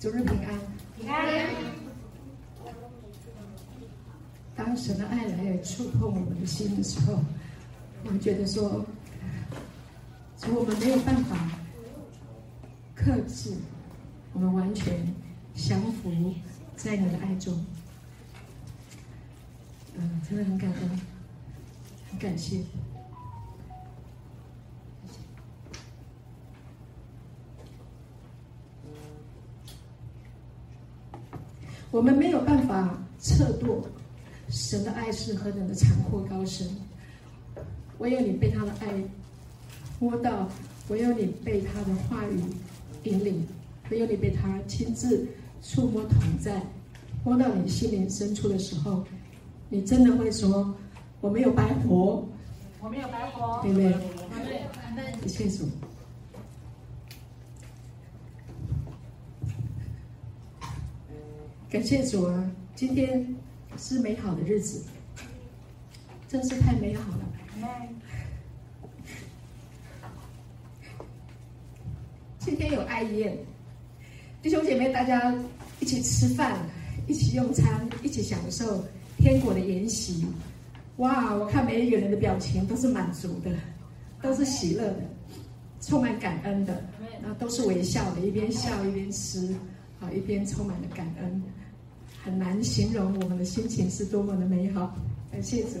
主日平安，平安。当神的爱来触碰我们的心的时候，我们觉得说，主，我们没有办法克制，我们完全降服在你的爱中。嗯，真的很感恩，很感谢。我们没有办法测度神的爱是何等的长阔高深，唯有你被他的爱摸到，唯有你被他的话语引领，唯有你被他亲自触摸同在，摸到你心灵深处的时候，你真的会说：“我没有白活，我没有白活，对不对？”对，谢谢主。感谢主啊！今天是美好的日子，真是太美好了。今天有爱宴，弟兄姐妹大家一起吃饭，一起用餐，一起享受天国的筵席。哇！我看每一个人的表情都是满足的，都是喜乐的，充满感恩的，然后都是微笑的，一边笑一边吃。好，一边充满了感恩，很难形容我们的心情是多么的美好。感谢主，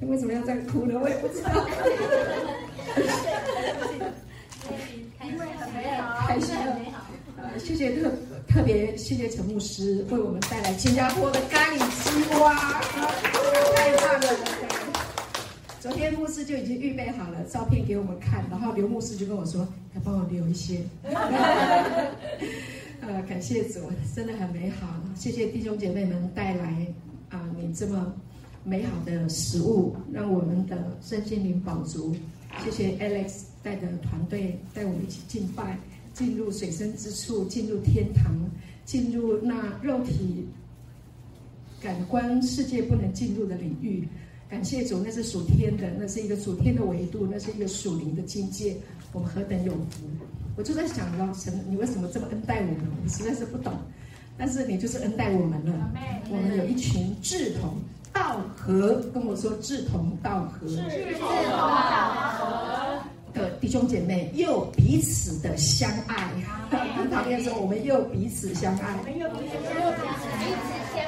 你为什么要这样哭呢？我也不知道。因为很美好，还是很美好。呃，谢谢特特别谢谢陈牧师为我们带来新加坡的咖喱鸡哇，太棒了！昨天牧师就已经预备好了照片给我们看，然后刘牧师就跟我说要帮我留一些。呃，感谢主，真的很美好。谢谢弟兄姐妹们带来啊、你这么美好的食物，让我们的身心灵饱足。谢谢 Alex 带的团队带我们一起敬拜，进入水深之处，进入天堂，进入那肉体感官世界不能进入的领域。感谢主，那是属天的，那是一个属天的维度，那是一个属灵的境界。我们何等有福！我就在想老，神，你为什么这么恩待我们？我实在是不懂。但是你就是恩待我们了。我们有一群志同道合，跟我说志同道合，志同道合的弟兄姐妹，又彼此的相爱。很讨厌说，我们又彼此相爱。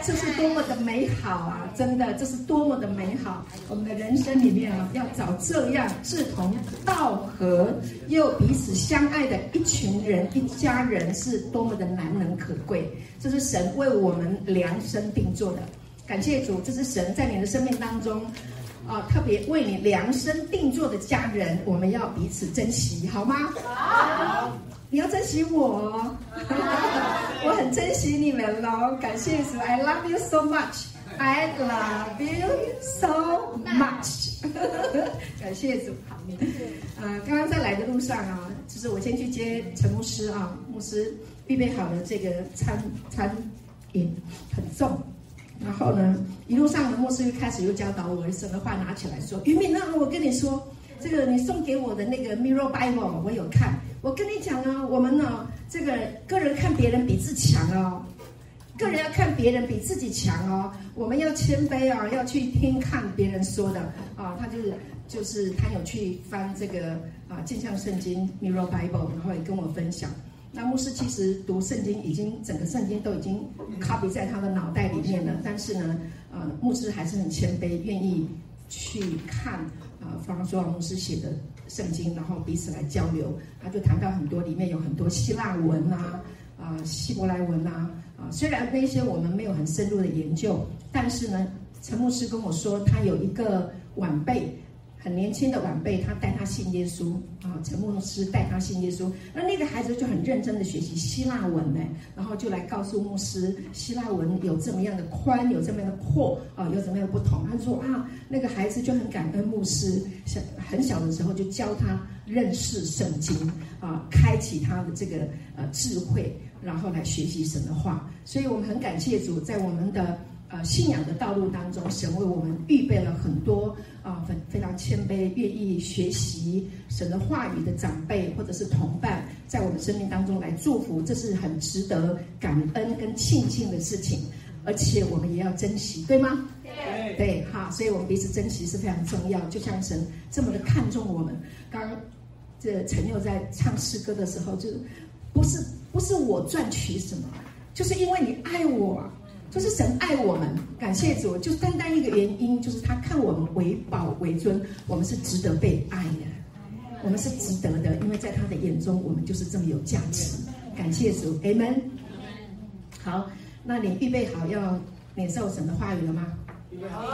这是多么的美好啊！真的，这是多么的美好。我们的人生里面啊，要找这样志同道合又彼此相爱的一群人、一家人，是多么的难能可贵。这是神为我们量身定做的。感谢主，这是神在你的生命当中啊，特别为你量身定做的家人，我们要彼此珍惜，好吗？好。你要珍惜我，我很珍惜你们喽。感谢主，I love you so much. I love you so much. 感谢主，好。呃，刚刚在来的路上啊，就是我先去接陈牧师啊，牧师预备好了这个餐餐饮很重，然后呢，一路上呢牧师又开始又教导我，什么话拿起来说。于敏，那我跟你说。这个你送给我的那个 Mirror Bible 我有看，我跟你讲啊，我们呢，这个个人看别人比自强哦，个人要看别人比自己强哦，我们要谦卑啊，要去听看别人说的啊，他就是就是他有去翻这个啊镜像圣经 Mirror Bible，然后也跟我分享。那牧师其实读圣经已经整个圣经都已经 copy 在他的脑袋里面了，但是呢，呃，牧师还是很谦卑，愿意去看。啊，方说牧师写的圣经，然后彼此来交流，他就谈到很多，里面有很多希腊文啊，啊，希伯来文啊，啊，虽然那些我们没有很深入的研究，但是呢，陈牧师跟我说，他有一个晚辈。很年轻的晚辈，他带他信耶稣啊，陈牧师带他信耶稣。那那个孩子就很认真的学习希腊文呢，然后就来告诉牧师，希腊文有这么样的宽，有这么样的阔啊，有怎么样的不同。他说啊，那个孩子就很感恩牧师，小很小的时候就教他认识圣经啊，开启他的这个呃智慧，然后来学习神的话。所以我们很感谢主，在我们的呃信仰的道路当中，神为我们预备了很多啊，非、呃、非常谦卑、愿意学习神的话语的长辈或者是同伴，在我们生命当中来祝福，这是很值得感恩跟庆幸的事情，而且我们也要珍惜，对吗？对，对，好，所以我们彼此珍惜是非常重要。就像神这么的看重我们，刚刚这陈佑在唱诗歌的时候，就是不是不是我赚取什么。就是因为你爱我，就是神爱我们，感谢主。就单单一个原因，就是他看我们为宝为尊，我们是值得被爱的，我们是值得的，因为在他的眼中，我们就是这么有价值。感谢主，Amen。好，那你预备好要领受神的话语了吗？预备好，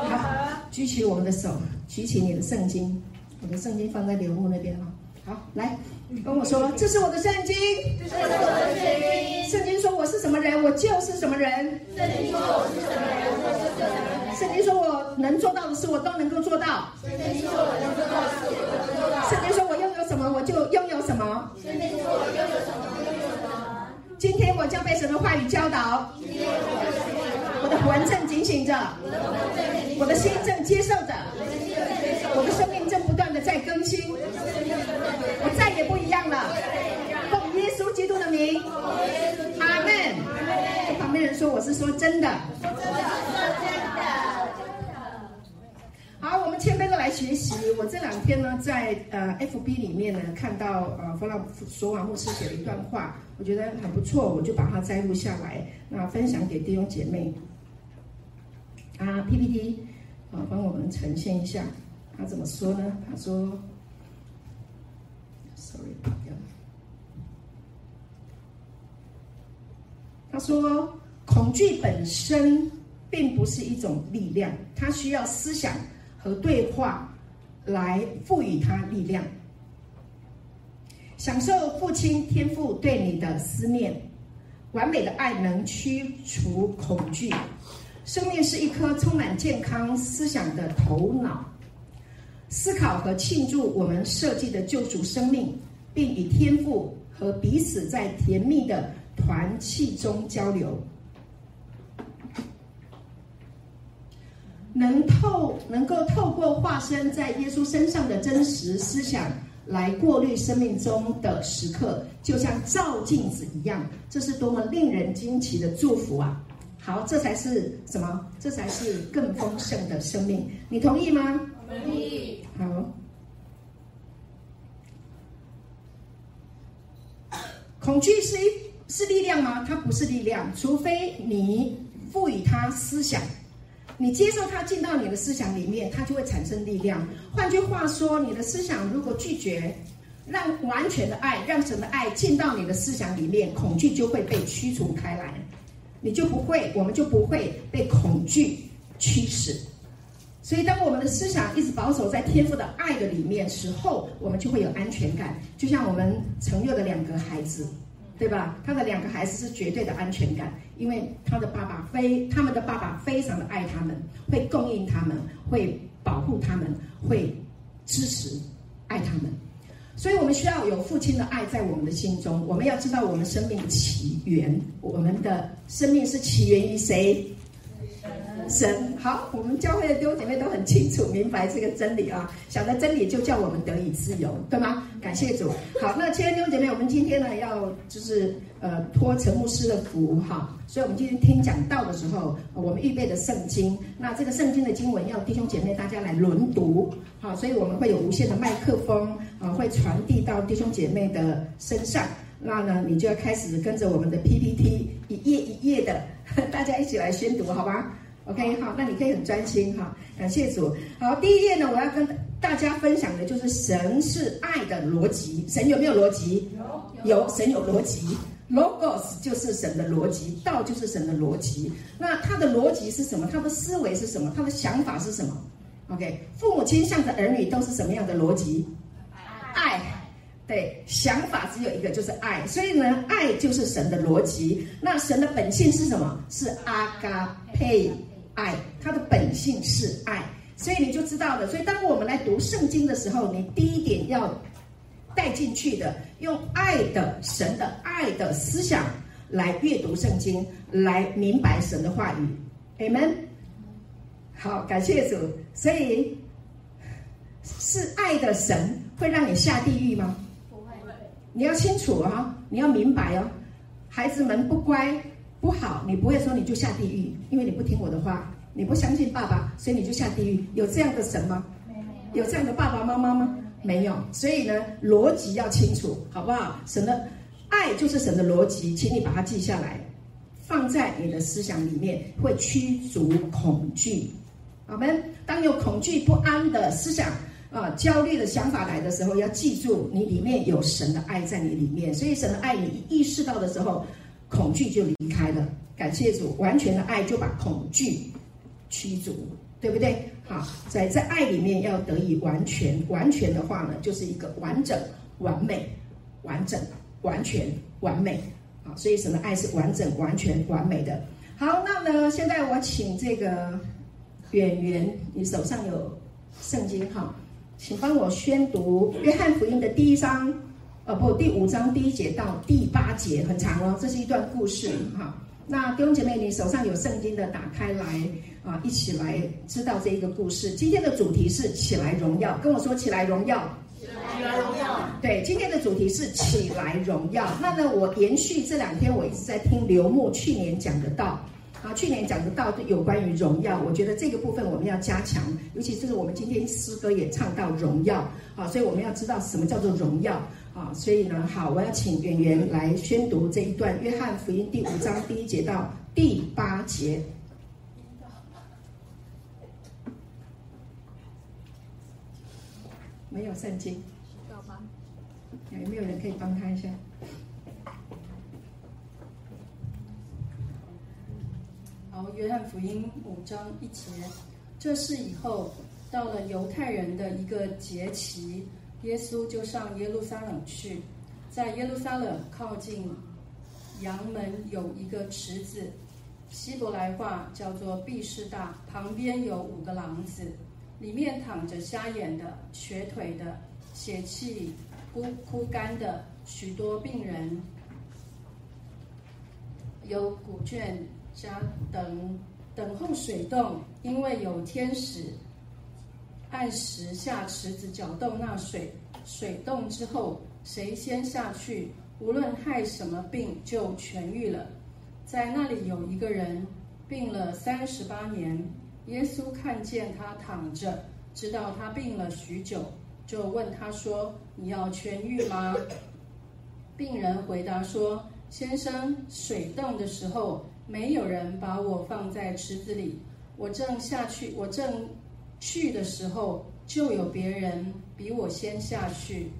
举起我们的手，举起你的圣经，我的圣经放在刘牧那边哈。好，来。跟我说，这是我的圣经。这是我的圣经。圣经说我是什么人，我就是什么人。圣经说我是什么人，我就是什么人。圣经说我能做到的事，我都能够做到。圣经说我能做到的事，我都能做到。圣经说我拥有什么，我就拥有什么。圣经说我拥有什么，我拥有什么。今天我将被神的话语教导。今天我将被神的话语。我的魂正警醒着。我的魂正警醒。我的心正接受着。我的心正接受。我的生命正不断的在更新。也不一样了。奉耶稣基督的名，阿门。旁边人说：“我是说真的。”真的，真的，真的好，我们谦卑的来学习。我这两天呢，在呃 FB 里面呢，看到呃弗朗索瓦牧师写了一段话，我觉得很不错，我就把它摘录下来，那分享给弟兄姐妹。啊，PPT 啊，帮我们呈现一下，他怎么说呢？他说。他说：“恐惧本身并不是一种力量，它需要思想和对话来赋予它力量。享受父亲天父对你的思念，完美的爱能驱除恐惧。生命是一颗充满健康思想的头脑，思考和庆祝我们设计的救赎生命。”并与天父和彼此在甜蜜的团契中交流，能透能够透过化身在耶稣身上的真实思想来过滤生命中的时刻，就像照镜子一样，这是多么令人惊奇的祝福啊！好，这才是什么？这才是更丰盛的生命，你同意吗？同意。好。恐惧是一是力量吗？它不是力量，除非你赋予它思想，你接受它进到你的思想里面，它就会产生力量。换句话说，你的思想如果拒绝让完全的爱、让神的爱进到你的思想里面，恐惧就会被驱除开来，你就不会，我们就不会被恐惧驱使。所以，当我们的思想一直保守在天赋的爱的里面时候，我们就会有安全感。就像我们承佑的两个孩子，对吧？他的两个孩子是绝对的安全感，因为他的爸爸非他们的爸爸非常的爱他们，会供应他们，会保护他们，会支持爱他们。所以我们需要有父亲的爱在我们的心中。我们要知道我们生命的起源，我们的生命是起源于谁？神好，我们教会的弟兄姐妹都很清楚明白这个真理啊，晓得真理就叫我们得以自由，对吗？感谢主。好，那亲爱的弟兄姐妹，我们今天呢要就是呃托陈牧师的福哈，所以我们今天听讲道的时候，我们预备的圣经，那这个圣经的经文要弟兄姐妹大家来轮读，好，所以我们会有无线的麦克风啊，会传递到弟兄姐妹的身上，那呢你就要开始跟着我们的 PPT 一页一页的，大家一起来宣读，好吧？OK，好，那你可以很专心哈，感谢主。好，第一页呢，我要跟大家分享的就是神是爱的逻辑。神有没有逻辑？有，有，神有逻辑。Logos 就是神的逻辑，道就是神的逻辑。那他的逻辑是什么？他的思维是什么？他的想法是什么？OK，父母亲向着儿女都是什么样的逻辑？爱。对，想法只有一个，就是爱。所以呢，爱就是神的逻辑。那神的本性是什么？是阿嘎佩。爱，它的本性是爱，所以你就知道了。所以当我们来读圣经的时候，你第一点要带进去的，用爱的神的爱的思想来阅读圣经，来明白神的话语。Amen。好，感谢主。所以是爱的神会让你下地狱吗？不会。你要清楚啊，你要明白哦。孩子们不乖不好，你不会说你就下地狱，因为你不听我的话，你不相信爸爸，所以你就下地狱。有这样的神吗？没有。有这样的爸爸妈妈吗？没有。所以呢，逻辑要清楚，好不好？神的爱就是神的逻辑，请你把它记下来。放在你的思想里面，会驱逐恐惧。我们当有恐惧不安的思想啊、焦虑的想法来的时候，要记住你里面有神的爱在你里面。所以神的爱你意识到的时候，恐惧就离开了。感谢主，完全的爱就把恐惧驱逐，对不对？好，在在爱里面要得以完全。完全的话呢，就是一个完整、完美、完整、完全、完美。所以神的爱是完整、完全、完美的。好，那呢，现在我请这个演员，你手上有圣经哈，请帮我宣读约翰福音的第一章，呃，不，第五章第一节到第八节，很长哦，这是一段故事哈。那弟兄姐妹，你手上有圣经的，打开来啊，一起来知道这一个故事。今天的主题是起来荣耀，跟我说起来荣耀。起来荣耀。对，今天的主题是起来荣耀。那呢，我延续这两天，我一直在听刘牧去年讲的道啊，去年讲的道有关于荣耀，我觉得这个部分我们要加强，尤其是我们今天诗歌也唱到荣耀啊，所以我们要知道什么叫做荣耀啊。所以呢，好，我要请演员来宣读这一段《约翰福音》第五章第一节到第八节。没有圣经。有没有人可以帮他一下？好，约翰福音五章一节，这是以后到了犹太人的一个节期，耶稣就上耶路撒冷去，在耶路撒冷靠近羊门有一个池子，希伯来话叫做毕士大，旁边有五个廊子，里面躺着瞎眼的、瘸腿的、血气。枯枯干的许多病人，有古卷家等等候水动，因为有天使按时下池子搅动那水，水动之后，谁先下去，无论害什么病就痊愈了。在那里有一个人病了三十八年，耶稣看见他躺着，知道他病了许久。就问他说：“你要痊愈吗？”病人回答说：“先生，水动的时候，没有人把我放在池子里。我正下去，我正去的时候，就有别人比我先下去。”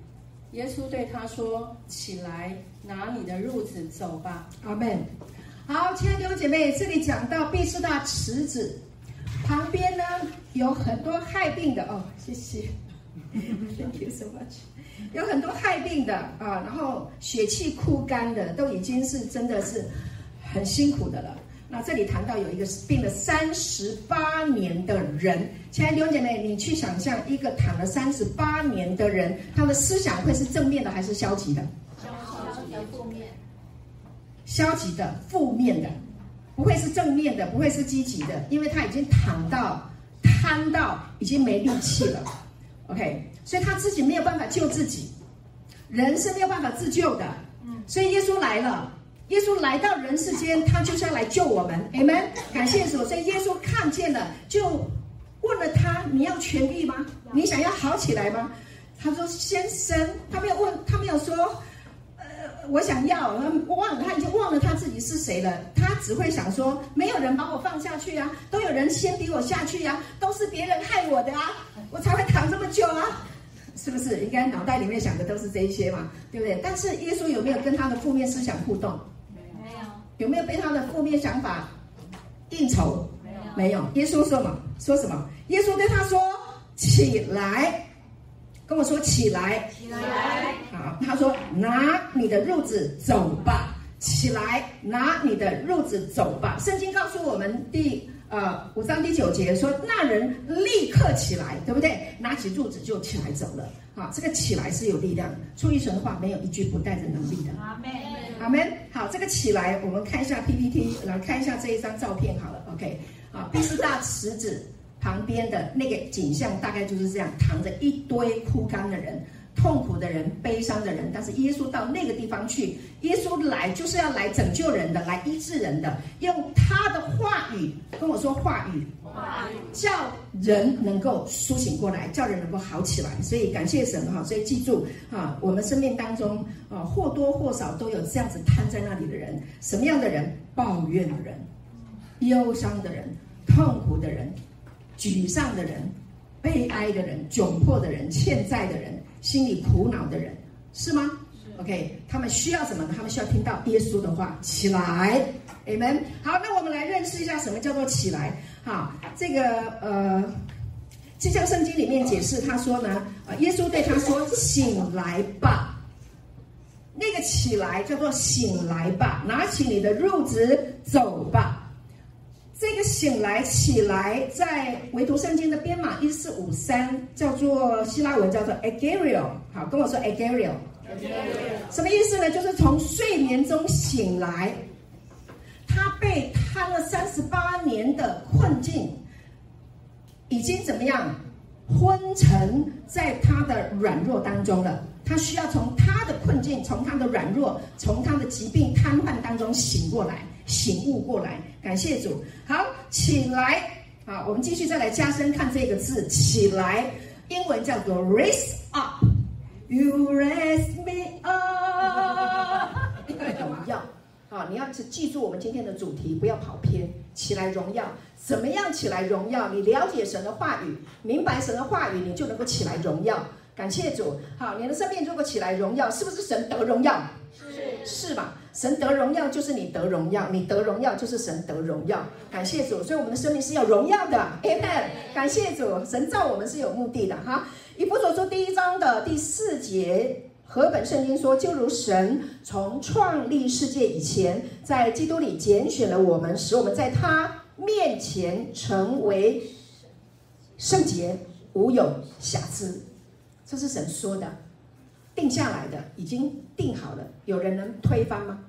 耶稣对他说：“起来，拿你的褥子走吧。”阿门。好，亲爱的弟兄姐妹，这里讲到毕士大池子旁边呢，有很多害病的哦。谢谢。Thank you so much。有很多害病的啊，然后血气枯干的，都已经是真的是很辛苦的了。那这里谈到有一个病了三十八年的人，亲爱的弟兄姐妹，你去想象一个躺了三十八年的人，他的思想会是正面的还是消极的？消极的负面。消极的负面的，不会是正面的，不会是积极的，因为他已经躺到瘫到已经没力气了。OK，所以他自己没有办法救自己，人是没有办法自救的。所以耶稣来了，耶稣来到人世间，他就是要来救我们。你们感谢主。所以耶稣看见了，就问了他：“你要痊愈吗？你想要好起来吗？”他说：“先生，他没有问，他没有说。”呃我想要，我忘了，他已经忘了他自己是谁了。他只会想说，没有人把我放下去啊，都有人先比我下去呀，都是别人害我的啊，我才会躺这么久啊，是不是？应该脑袋里面想的都是这一些嘛，对不对？但是耶稣有没有跟他的负面思想互动？没有。没有被他的负面想法应酬？没有。没有。耶稣说什么？说什么？耶稣对他说：“起来。”跟我说起来，起来。好，他说拿你的褥子走吧，起来拿你的褥子走吧。圣经告诉我们第呃五章第九节说，那人立刻起来，对不对？拿起褥子就起来走了。啊，这个起来是有力量的。出于神的话，没有一句不带着能力的。阿门。阿门。好，这个起来，我们看一下 PPT，来看一下这一张照片好了。OK，好，第四大池子旁边的那个景象大概就是这样，躺着一堆枯干的人。痛苦的人、悲伤的人，但是耶稣到那个地方去，耶稣来就是要来拯救人的，来医治人的，用他的话语跟我说话语，话语叫人能够苏醒过来，叫人能够好起来。所以感谢神哈，所以记住啊，我们生命当中啊或多或少都有这样子瘫在那里的人，什么样的人？抱怨的人、忧伤的人、痛苦的人、沮丧的人、悲哀的人、窘迫的人、欠债的人。心里苦恼的人是吗？OK，他们需要什么呢？他们需要听到耶稣的话，起来，Amen。好，那我们来认识一下什么叫做起来。好，这个呃，就像圣经里面解释，他说呢，呃，耶稣对他说：“醒来吧。”那个起来叫做醒来吧，拿起你的褥子走吧。这个醒来起来，在维读圣经的编码一四五三，叫做希腊文叫做 Agario，。好，跟我说 Agario，。什么意思呢？就是从睡眠中醒来。他被贪了三十八年的困境，已经怎么样？昏沉在他的软弱当中了。他需要从他的困境，从他的软弱，从他的疾病瘫痪当中醒过来。醒悟过来，感谢主。好，起来。好，我们继续再来加深看这个字“起来”，英文叫做 “raise up”。You raise me up。荣耀。好，你要记住我们今天的主题，不要跑偏。起来，荣耀。怎么样起来荣耀？你了解神的话语，明白神的话语，你就能够起来荣耀。感谢主。好，你的生命如果起来荣耀，是不是神得荣耀？是，是吧？神得荣耀就是你得荣耀，你得荣耀就是神得荣耀。感谢主，所以我们的生命是要荣耀的。Amen。感谢主，神造我们是有目的的哈。以弗所书第一章的第四节，和本圣经说，就如神从创立世界以前，在基督里拣选了我们，使我们在他面前成为圣洁，无有瑕疵。这是神说的。定下来的已经定好了，有人能推翻吗？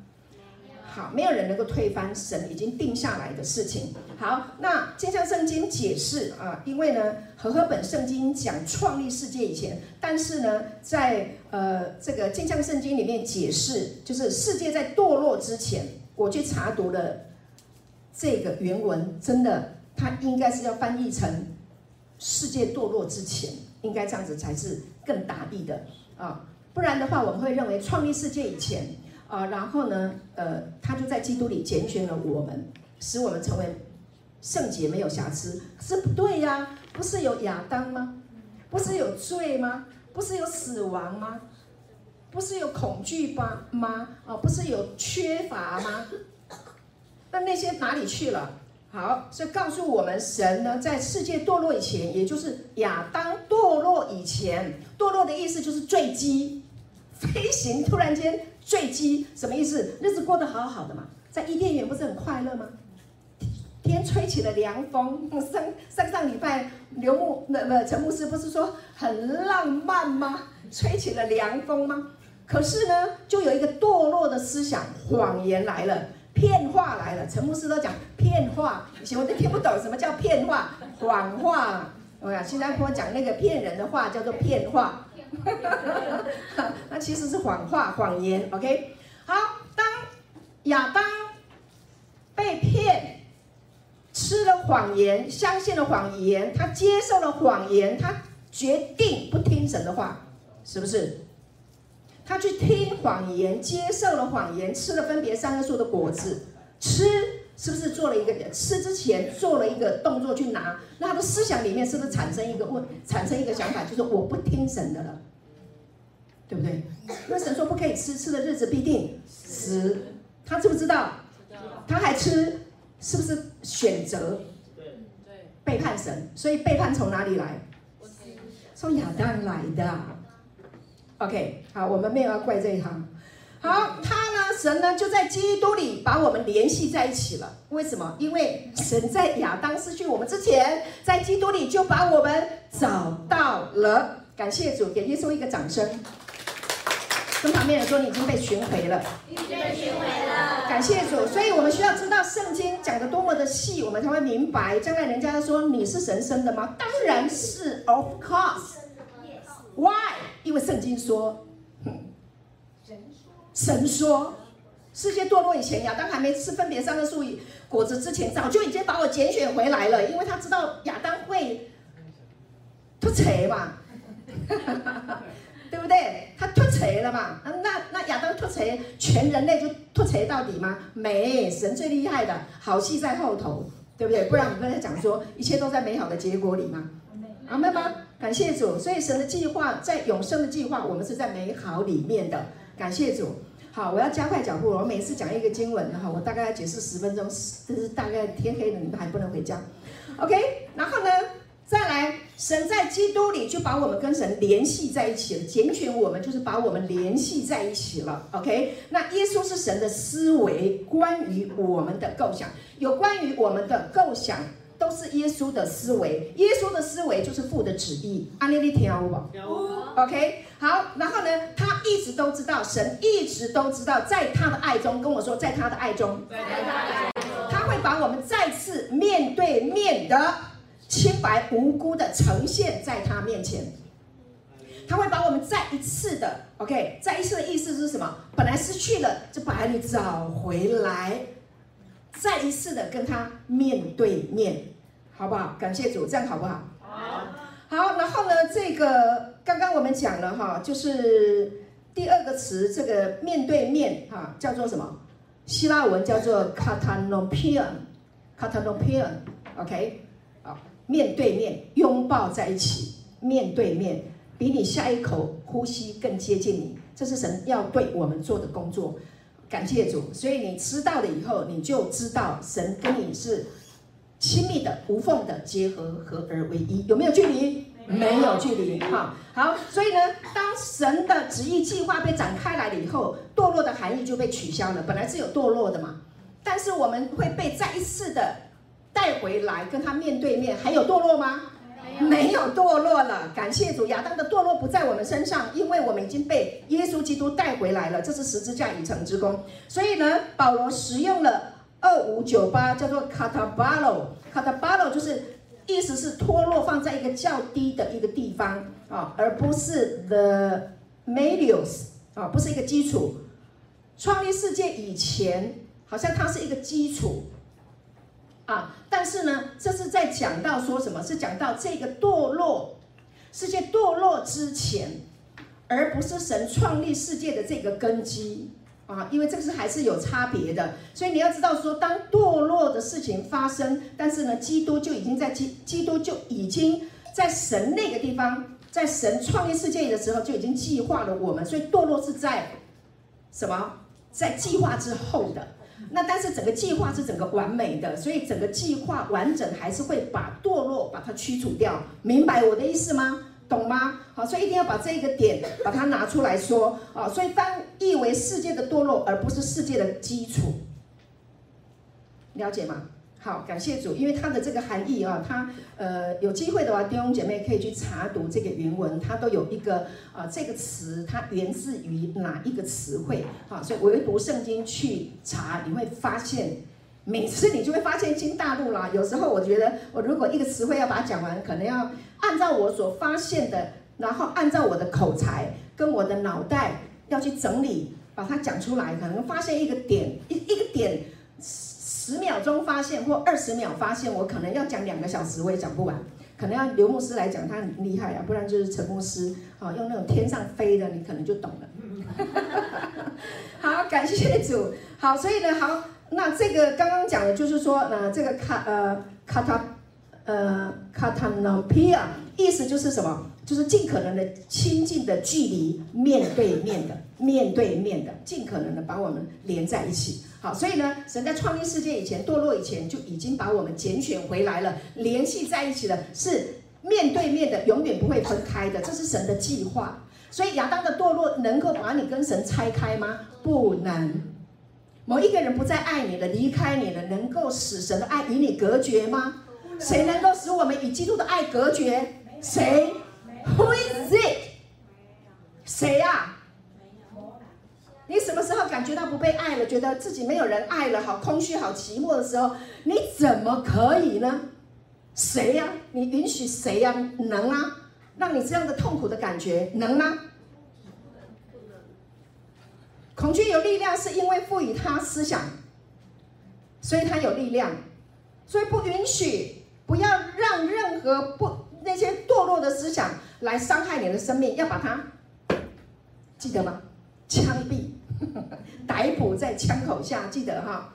好，没有人能够推翻神已经定下来的事情。好，那镜像圣经解释啊，因为呢，和合本圣经讲创立世界以前，但是呢，在呃这个镜像圣经里面解释，就是世界在堕落之前，我去查读了这个原文，真的，它应该是要翻译成世界堕落之前，应该这样子才是更达意的啊。不然的话，我们会认为创立世界以前啊、然后呢，呃，他就在基督里拣选了我们，使我们成为圣洁，没有瑕疵。是不对呀、不是有亚当吗？不是有罪吗？不是有死亡吗？不是有恐惧吧吗？啊、不是有缺乏吗？那那些哪里去了？好，所以告诉我们，神呢，在世界堕落以前，也就是亚当堕落以前，堕落的意思就是坠机。飞行突然间坠机，什么意思？日子过得好好的嘛，在伊甸园不是很快乐吗？天吹起了凉风，上上上礼拜刘牧那那陈牧师不是说很浪漫吗？吹起了凉风吗？可是呢，就有一个堕落的思想，谎言来了，骗话来了。陈牧师都讲骗话，以前我都听不懂什么叫骗话、谎话。我讲新加坡讲那个骗人的话叫做骗话。那其实是谎话、谎言。OK，好，当亚当被骗，吃了谎言，相信了谎言，他接受了谎言，他决定不听神的话，是不是？他去听谎言，接受了谎言，吃了分别善恶树的果子，吃是不是做了一个？吃之前做了一个动作去拿，那他的思想里面是不是产生一个问，产生一个想法，就是我不听神的了。对不对？那神说不可以吃，吃的日子必定死。他知不知道？他还吃，是不是选择？背叛神，所以背叛从哪里来？从亚当来的。OK，好，我们没有要怪这一行。好，他呢，神呢就在基督里把我们联系在一起了。为什么？因为神在亚当失去我们之前，在基督里就把我们找到了。感谢主，给耶稣一个掌声。跟旁边人说，你已经被寻回了。已经被寻回了。感谢主，所以我们需要知道圣经讲的多么的细，我们才会明白，将来人家说你是神生的吗？当然是，of course。Why？因为圣经说，神说，世界堕落以前，亚当还没吃分别善恶树果子之前，早就已经把我拣选回来了，因为他知道亚当会脱垂嘛。对不对？他脱垂了嘛？那那亚当脱垂，全人类就脱垂到底吗？没，神最厉害的，好戏在后头，对不对？不然我们刚才讲说，一切都在美好的结果里吗？阿们吗？感谢主，所以神的计划在永生的计划，我们是在美好里面的。感谢主。好，我要加快脚步。我每次讲一个经文哈，我大概要解释十分钟，这是大概天黑了，你们还不能回家。OK，然后呢？再来，神在基督里就把我们跟神联系在一起了，拣选我们就是把我们联系在一起了。OK，那耶稣是神的思维，关于我们的构想，有关于我们的构想都是耶稣的思维，耶稣的思维就是父的旨意。阿尼利听好不？OK，好，然后呢，他一直都知道，神一直都知道，在他的爱中，跟我说，在他的爱中，在他的爱中，他会把我们再次面对面的。清白无辜的呈现在他面前，他会把我们再一次的，OK，再一次的意思是什么？本来失去了，就把你找回来，再一次的跟他面对面，好不好？感谢主，这样好不好？好。好，然后呢，这个刚刚我们讲了哈，就是第二个词，这个面对面哈，叫做什么？希腊文叫做 katanopion，katanopion，OK。面对面拥抱在一起，面对面比你下一口呼吸更接近你，这是神要对我们做的工作。感谢主，所以你知道了以后，你就知道神跟你是亲密的、无缝的结合，合而为一。有没有距离？没有距离。哈，好。所以呢，当神的旨意计划被展开来了以后，堕落的含义就被取消了。本来是有堕落的嘛，但是我们会被再一次的。带回来跟他面对面，还有堕落吗？没有堕落了。感谢主，亚当的堕落不在我们身上，因为我们已经被耶稣基督带回来了。这是十字架已成之功。所以呢，保罗使用了二五九八，叫做 katabalo，katabalo 就是意思是脱落放在一个较低的一个地方啊，而不是 the medios 啊，不是一个基础。创立世界以前，好像它是一个基础。啊，但是呢，这是在讲到说什么？是讲到这个堕落，世界堕落之前，而不是神创立世界的这个根基啊，因为这个是还是有差别的。所以你要知道说，当堕落的事情发生，但是呢，基督就已经在基基督就已经在神那个地方，在神创立世界的时候就已经计划了我们，所以堕落是在什么？在计划之后的。那但是整个计划是整个完美的，所以整个计划完整还是会把堕落把它驱除掉，明白我的意思吗？懂吗？好，所以一定要把这个点把它拿出来说啊，所以翻译为世界的堕落，而不是世界的基础，了解吗？好，感谢主，因为它的这个含义啊，它呃有机会的话，弟兄姐妹可以去查读这个原文，它都有一个啊、呃、这个词它源自于哪一个词汇啊，所以我会读圣经去查，你会发现每次你就会发现新大陆啦。有时候我觉得我如果一个词汇要把它讲完，可能要按照我所发现的，然后按照我的口才跟我的脑袋要去整理，把它讲出来，可能发现一个点一一个点。十秒钟发现或二十秒发现，我可能要讲两个小时，我也讲不完。可能要刘牧师来讲，他很厉害啊，不然就是陈牧师啊，用那种天上飞的，你可能就懂了。好，感谢主。好，所以呢，好，那这个刚刚讲的就是说，呃，这个卡呃卡塔呃卡塔诺皮亚，意思就是什么？就是尽可能的亲近的距离，面对面的，面对面的，尽可能的把我们连在一起。好，所以呢，神在创立世界以前，堕落以前就已经把我们拣选回来了，联系在一起了，是面对面的，永远不会分开的，这是神的计划。所以亚当的堕落能够把你跟神拆开吗？不能。某一个人不再爱你了，离开你了，能够使神的爱与你隔绝吗？谁能够使我们与基督的爱隔绝？谁？Who is it？谁呀？你什么时候感觉到不被爱了，觉得自己没有人爱了，好空虚、好寂寞的时候，你怎么可以呢？谁呀？你允许谁呀？能啊？让你这样的痛苦的感觉能吗？恐惧有力量，是因为赋予他思想，所以他有力量。所以不允许，不要让任何不那些堕落的思想来伤害你的生命，要把它记得吗？枪毙。逮捕在枪口下，记得哈。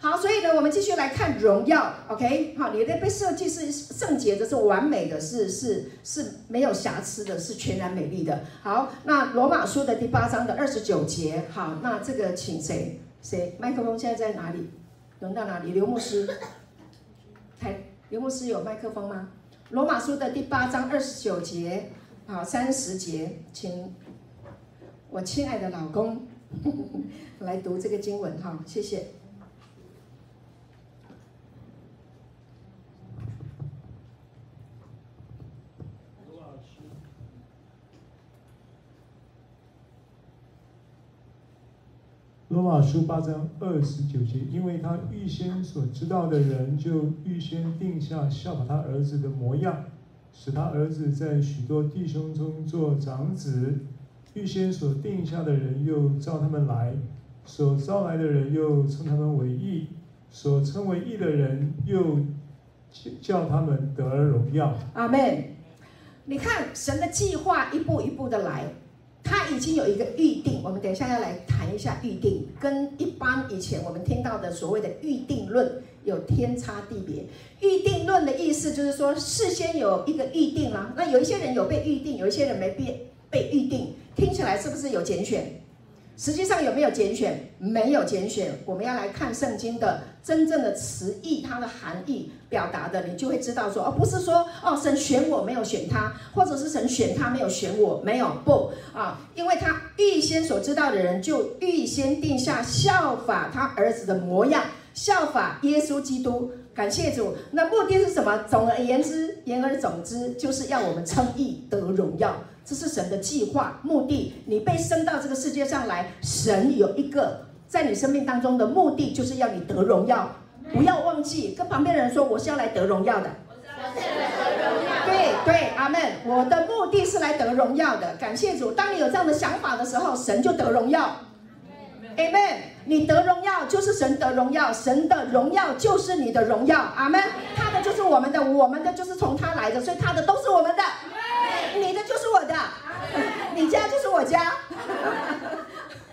好，所以呢，我们继续来看荣耀。OK，好，你的被设计是圣洁的，是完美的，是是是没有瑕疵的，是全然美丽的。好，那罗马书的第八章的二十九节。好，那这个请谁？谁？麦克风现在在哪里？轮到哪里？刘牧师。台刘牧师有麦克风吗？罗马书的第八章二十九节，好，三十节，请我亲爱的老公。来读这个经文哈，谢谢。罗马书八章二十九节，因为他预先所知道的人，就预先定下效法他儿子的模样，使他儿子在许多弟兄中做长子。预先所定下的人，又召他们来；所召来的人，又称他们为义；所称为义的人，又叫他们得荣耀。阿门。你看神的计划一步一步的来，他已经有一个预定。我们等一下要来谈一下预定，跟一般以前我们听到的所谓的预定论有天差地别。预定论的意思就是说，事先有一个预定啦。那有一些人有被预定，有一些人没被被预定。听起来是不是有拣选？实际上有没有拣选？没有拣选。我们要来看圣经的真正的词义，它的含义表达的，你就会知道说，而不是说哦，神选我没有选他，或者是神选他没有选我，没有不啊，因为他预先所知道的人，就预先定下效法他儿子的模样，效法耶稣基督。感谢主，那目的是什么？总而言之，言而总之，就是要我们称义得荣耀。这是神的计划目的，你被生到这个世界上来，神有一个在你生命当中的目的，就是要你得荣耀。不要忘记跟旁边的人说，我是要来得荣耀的。对对，阿门。我的目的是来得荣耀的。感谢主，当你有这样的想法的时候，神就得荣耀。Amen。你得荣耀就是神得荣耀，神的荣耀就是你的荣耀。阿门。他的就是我们的，我们的就是从他来的，所以他的都是我们的。你的就是我的，你家就是我家，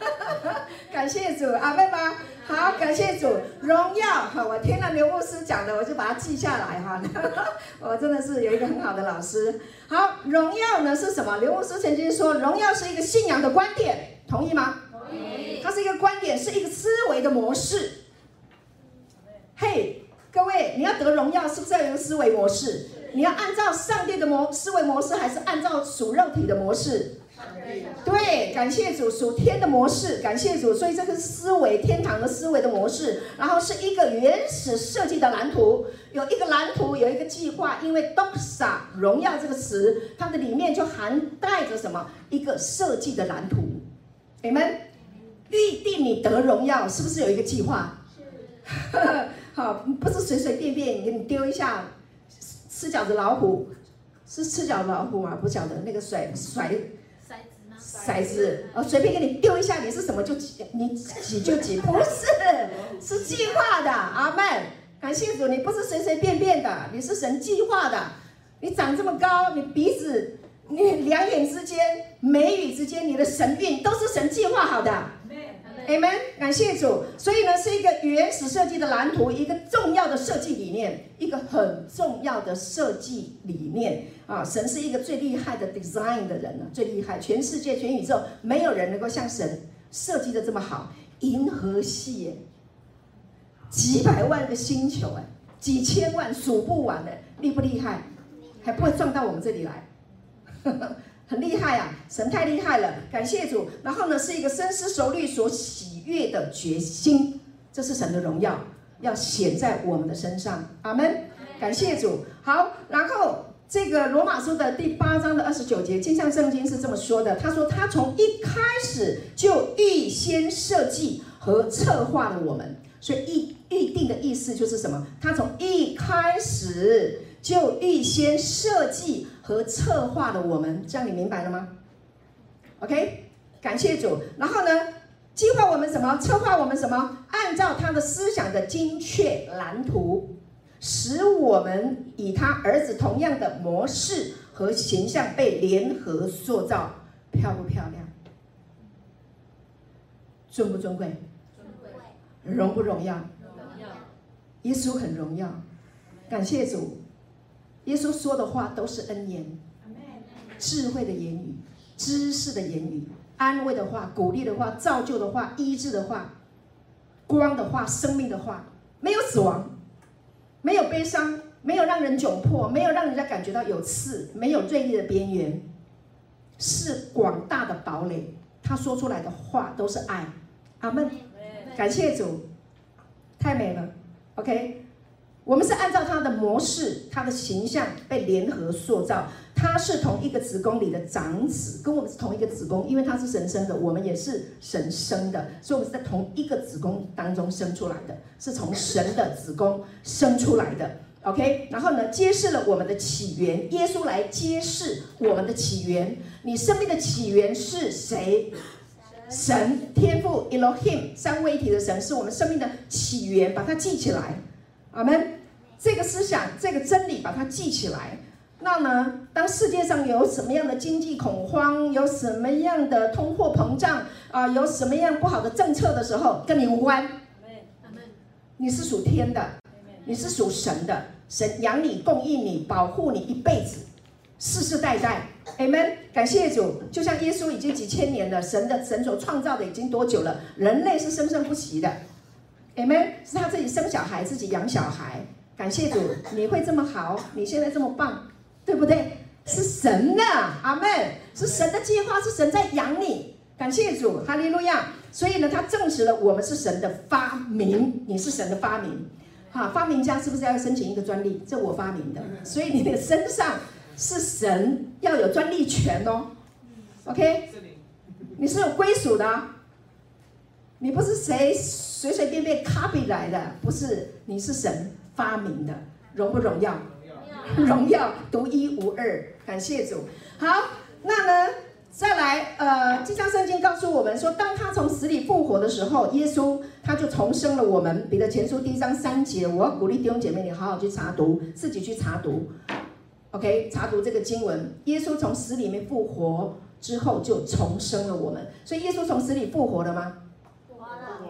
感谢主，阿妹吗？好，感谢主，荣耀。好，我听了刘牧师讲的，我就把它记下来哈。我真的是有一个很好的老师。好，荣耀呢是什么？刘牧师曾经说，荣耀是一个信仰的观点，同意吗？同意。它是一个观点，是一个思维的模式。嘿，各位，你要得荣耀，是不是要有一个思维模式？你要按照上帝的模思维模式，还是按照属肉体的模式？对，感谢主，属天的模式，感谢主。所以这个思维，天堂的思维的模式，然后是一个原始设计的蓝图，有一个蓝图，有一个计划。因为 doxa 荣耀这个词，它的里面就含带着什么？一个设计的蓝图。你们预定你得荣耀，是不是有一个计划？是。好，不是随随便便给你丢一下。吃角子老虎是吃角子老虎吗？不晓得那个甩甩骰子吗？骰子哦，随便给你丢一下，你是什么就挤，你挤就挤，不是，是计划的。阿门，感谢主，你不是随随便便的，你是神计划的。你长这么高，你鼻子，你两眼之间，眉宇之间，你的神韵都是神计划好的。你们感谢主。所以呢，是一个原始设计的蓝图，一个重要的设计理念，一个很重要的设计理念啊！神是一个最厉害的 design 的人呢，最厉害，全世界、全宇宙没有人能够像神设计的这么好。银河系，几百万个星球，哎，几千万数不完的，厉不厉害？还不会撞到我们这里来。很厉害啊！神太厉害了，感谢主。然后呢，是一个深思熟虑所喜悦的决心，这是神的荣耀，要显在我们的身上。阿门。感谢主。好，然后这个罗马书的第八章的二十九节，经上圣经是这么说的：他说他从一开始就预先设计和策划了我们。所以预预定的意思就是什么？他从一开始就预先设计和策划的我们，这样你明白了吗？OK，感谢主。然后呢，计划我们什么？策划我们什么？按照他的思想的精确蓝图，使我们以他儿子同样的模式和形象被联合塑造，漂不漂亮？尊不尊贵？荣不荣耀？荣耀。耶稣很荣耀，感谢主。耶稣说的话都是恩言，智慧的言语，知识的言语，安慰的话，鼓励的话，造就的话，医治的话，光的话，生命的话，没有死亡，没有悲伤，没有让人窘迫，没有让人家感觉到有刺，没有锐利的边缘，是广大的堡垒。他说出来的话都是爱，阿门。感谢主，太美了。OK，我们是按照他的模式、他的形象被联合塑造。他是同一个子宫里的长子，跟我们是同一个子宫，因为他是神生的，我们也是神生的，所以我们是在同一个子宫当中生出来的，是从神的子宫生出来的。OK，然后呢，揭示了我们的起源。耶稣来揭示我们的起源。你生命的起源是谁？神天父 Elohim 三位一体的神是我们生命的起源，把它记起来，阿门。这个思想，这个真理，把它记起来。那呢，当世界上有什么样的经济恐慌，有什么样的通货膨胀啊，有什么样不好的政策的时候，跟你无关。你是属天的，你是属神的，神养你、供应你、保护你一辈子，世世代代。Amen，感谢主。就像耶稣已经几千年了，神的神所创造的已经多久了？人类是生生不息的。Amen，是他自己生小孩，自己养小孩。感谢主，你会这么好，你现在这么棒，对不对？是神的，阿门。是神的计划，是神在养你。感谢主，哈利路亚。所以呢，他证实了我们是神的发明，你是神的发明。哈，发明家是不是要申请一个专利？这我发明的，所以你的身上。是神要有专利权哦，OK？你是有归属的，你不是谁随随便便 copy 来的，不是，你是神发明的，荣不荣耀？荣耀，独一无二，感谢主。好，那呢，再来，呃，这章圣经告诉我们说，当他从死里复活的时候，耶稣他就重生了我们。彼得前书第一章三节，我要鼓励弟兄姐妹，你好好去查读，自己去查读。OK，查读这个经文，耶稣从死里面复活之后就重生了我们。所以耶稣从死里复活了吗？复活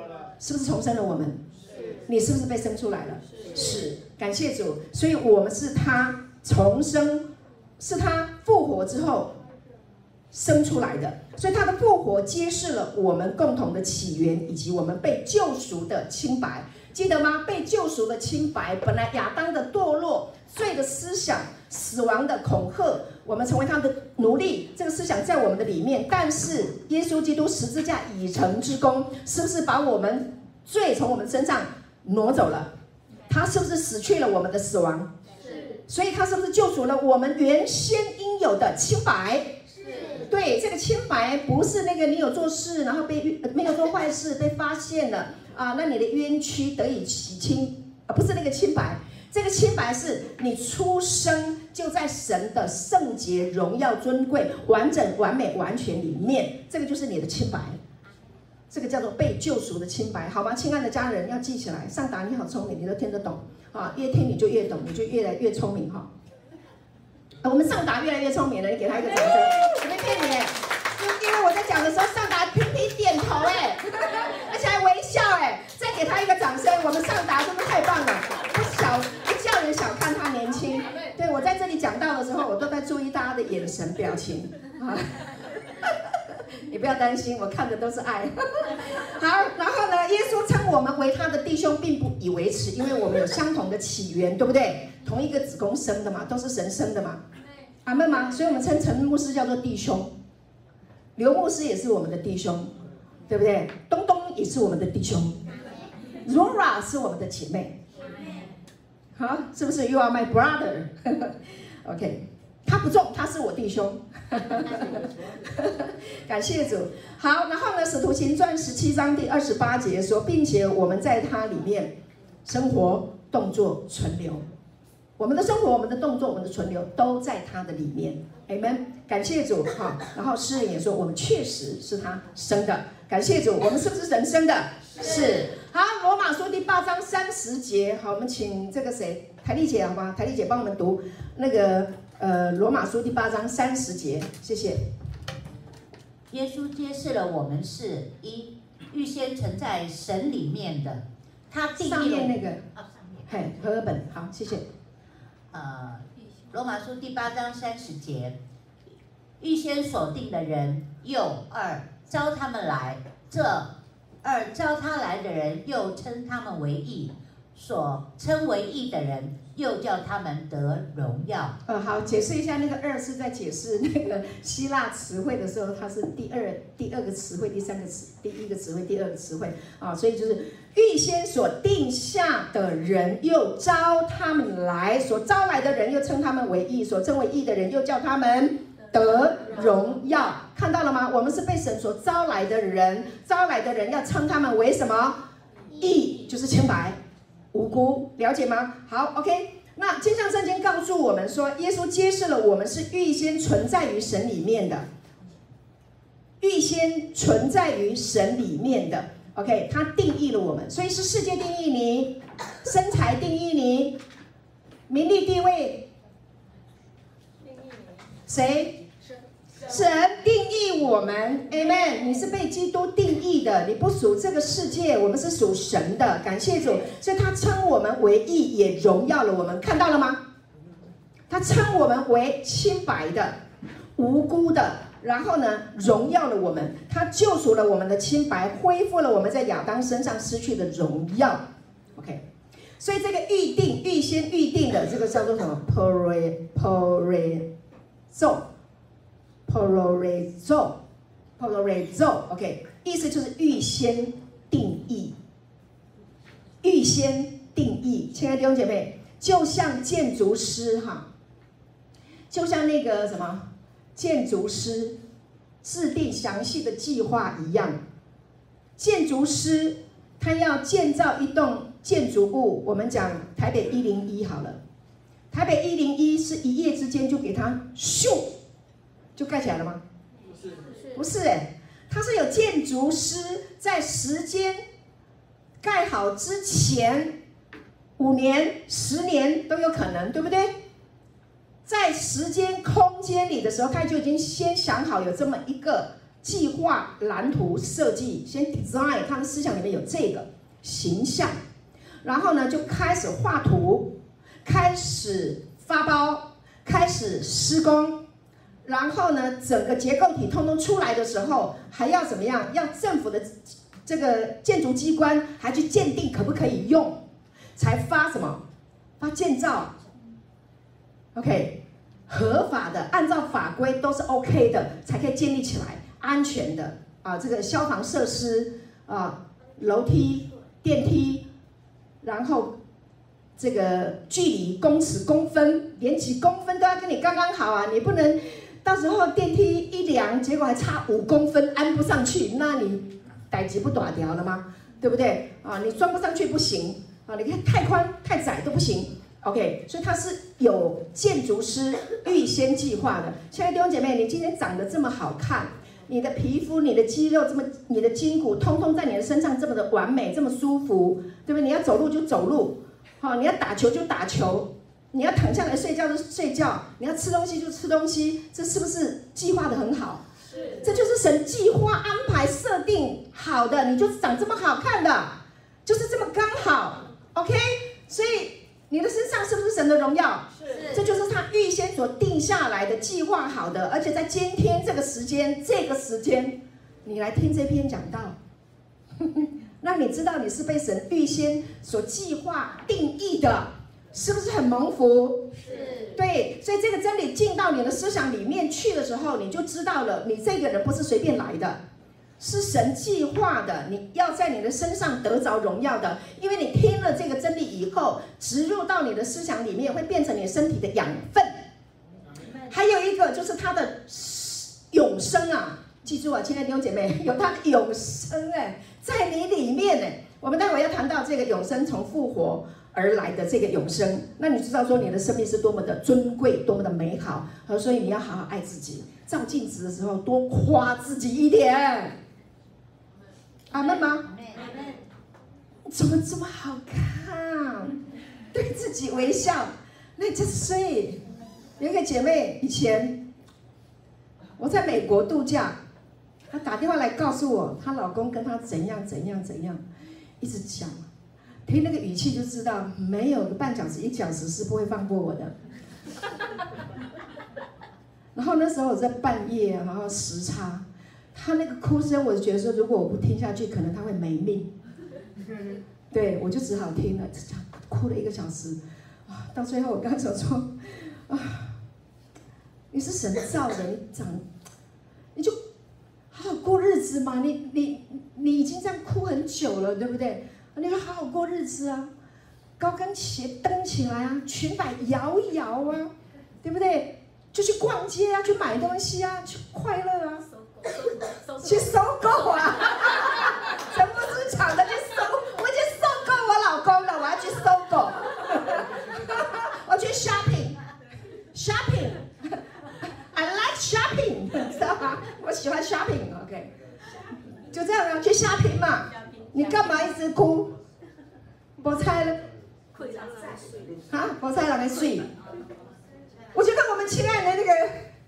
了。是不是重生了我们？是。你是不是被生出来了？是。是。感谢主，所以我们是他重生，是他复活之后生出来的。所以他的复活揭示了我们共同的起源，以及我们被救赎的清白。记得吗？被救赎的清白，本来亚当的堕落、罪的思想。死亡的恐吓，我们成为他的奴隶，这个思想在我们的里面。但是耶稣基督十字架已成之功，是不是把我们罪从我们身上挪走了？他是不是死去了我们的死亡？是。所以他是不是救赎了我们原先应有的清白？是。对，这个清白不是那个你有做事，然后被没有做坏事被发现了啊，那你的冤屈得以洗清啊，不是那个清白。这个清白是你出生就在神的圣洁、荣耀、尊贵、完整、完美、完全里面，这个就是你的清白。这个叫做被救赎的清白，好吗？亲爱的家人要记起来。上达你好聪明，你都听得懂啊！越听你就越懂，你就越来越聪明哈。我们上达越来越聪明了，你给他一个掌声。我没骗你，因为我在讲的时候，上达频频点头哎，而且还微笑哎，再给他一个掌声。我们上达真的太棒了，不小不叫人。小看他年轻，对，我在这里讲到的时候，我都在注意大家的眼神表情啊。你不要担心，我看的都是爱。好，然后呢，耶稣称我们为他的弟兄，并不以为耻，因为我们有相同的起源，对不对？同一个子宫生的嘛，都是神生的嘛。阿门吗？所以我们称陈牧师叫做弟兄，刘牧师也是我们的弟兄，对不对？东东也是我们的弟兄，Zora 是我们的姐妹。好，是不是？You are my brother。OK。他不重，他是我弟兄。感谢主。好，然后呢，《使徒行传》十七章第二十八节说，并且我们在他里面生活、动作、存留。我们的生活、我们的动作、我们的存留都在他的里面。Amen。感谢主。哈，然后诗人也说，我们确实是他生的。感谢主。我们是不是人生的？是。好，《罗马书》第八章三十节。好，我们请这个谁，台丽姐好吗？台丽姐帮我们读那个。呃，罗马书第八章三十节，谢谢。耶稣揭示了我们是一预先存在神里面的，他定义了上面那个啊，上面嘿，和合本好，谢谢。呃，罗马书第八章三十节，预先锁定的人，又二招他们来，这二招他来的人，又称他们为义，所称为义的人。又叫他们得荣耀。呃，好，解释一下，那个二是在解释那个希腊词汇的时候，它是第二第二个词汇，第三个词，第一个词汇，第二个词汇啊，所以就是预先所定下的人，又招他们来，所招来的人又称他们为义，所称为义的人又叫他们得荣耀。看到了吗？我们是被神所招来的人，招来的人要称他们为什么？义就是清白。无辜，了解吗？好，OK。那经上圣经告诉我们说，耶稣揭示了我们是预先存在于神里面的，预先存在于神里面的。OK，他定义了我们，所以是世界定义你，身材定义你，名利地位，定义谁？神定义我们，Amen。你是被基督定义的，你不属这个世界，我们是属神的。感谢主，所以他称我们为义，也荣耀了我们。看到了吗？他称我们为清白的、无辜的，然后呢，荣耀了我们。他救赎了我们的清白，恢复了我们在亚当身上失去的荣耀。OK，所以这个预定、预先预定的这个叫做什么？Pre-pre- 咒 porzo porzo ok 意思就是预先定义，预先定义。亲爱的弟兄姐妹，就像建筑师哈，就像那个什么建筑师制定详细的计划一样，建筑师他要建造一栋建筑物，我们讲台北一零一好了，台北一零一是一夜之间就给他咻。就盖起来了吗？不是，不是哎，它是有建筑师在时间盖好之前五年、十年都有可能，对不对？在时间空间里的时候，他就已经先想好有这么一个计划蓝图设计，先 design，他的思想里面有这个形象，然后呢就开始画图，开始发包，开始施工。然后呢，整个结构体通通出来的时候，还要怎么样？要政府的这个建筑机关还去鉴定可不可以用，才发什么？发建造。OK，合法的，按照法规都是 OK 的，才可以建立起来，安全的啊。这个消防设施啊，楼梯、电梯，然后这个距离公尺、公分，连几公分都要跟你刚刚好啊，你不能。到时候电梯一量，结果还差五公分，安不上去，那你代志不大条了吗？对不对？啊，你装不上去不行啊！你看太宽太窄都不行。OK，所以它是有建筑师预先计划的。亲爱的弟兄姐妹，你今天长得这么好看，你的皮肤、你的肌肉这么，你的筋骨通通在你的身上这么的完美，这么舒服，对不对？你要走路就走路，好，你要打球就打球。你要躺下来睡觉就睡觉，你要吃东西就吃东西，这是不是计划的很好？是，这就是神计划安排设定好的，你就是长这么好看的，就是这么刚好，OK？所以你的身上是不是神的荣耀？是，这就是他预先所定下来的计划好的，而且在今天这个时间，这个时间，你来听这篇讲道，让你知道你是被神预先所计划定义的。是不是很蒙福？是，对，所以这个真理进到你的思想里面去的时候，你就知道了，你这个人不是随便来的，是神计划的，你要在你的身上得着荣耀的，因为你听了这个真理以后，植入到你的思想里面，会变成你身体的养分。还有一个就是他的永生啊！记住啊，亲爱的弟兄姐妹，有他的永生哎，在你里面哎。我们待会要谈到这个永生从复活而来的这个永生，那你知道说你的生命是多么的尊贵，多么的美好，所以你要好好爱自己。照镜子的时候多夸自己一点。阿门吗？怎么这么好看？对自己微笑。那就是所以有一个姐妹以前我在美国度假，她打电话来告诉我，她老公跟她怎样怎样怎样。一直讲，听那个语气就知道，没有个半小时一小时是不会放过我的。然后那时候我在半夜，然后时差，他那个哭声，我就觉得说，如果我不听下去，可能他会没命。对，我就只好听了，哭了一个小时，啊，到最后我刚才说，啊，你是神造的，你长，你就。好好过日子嘛，你你你已经这样哭很久了，对不对？你要好好过日子啊，高跟鞋蹬起来啊，裙摆摇一摇啊，对不对？就去逛街啊，去买东西啊，去快乐啊，去收购啊，全部是抢的去收，我已经收购我老公了，我要去收购，我去 shopping，shopping，I like。shopping，知道吗？我喜欢 shopping，OK，就这样啊，去 shopping 嘛。你干嘛一直哭？我猜了？啊，菠菜还没睡。我觉得我们亲爱的那个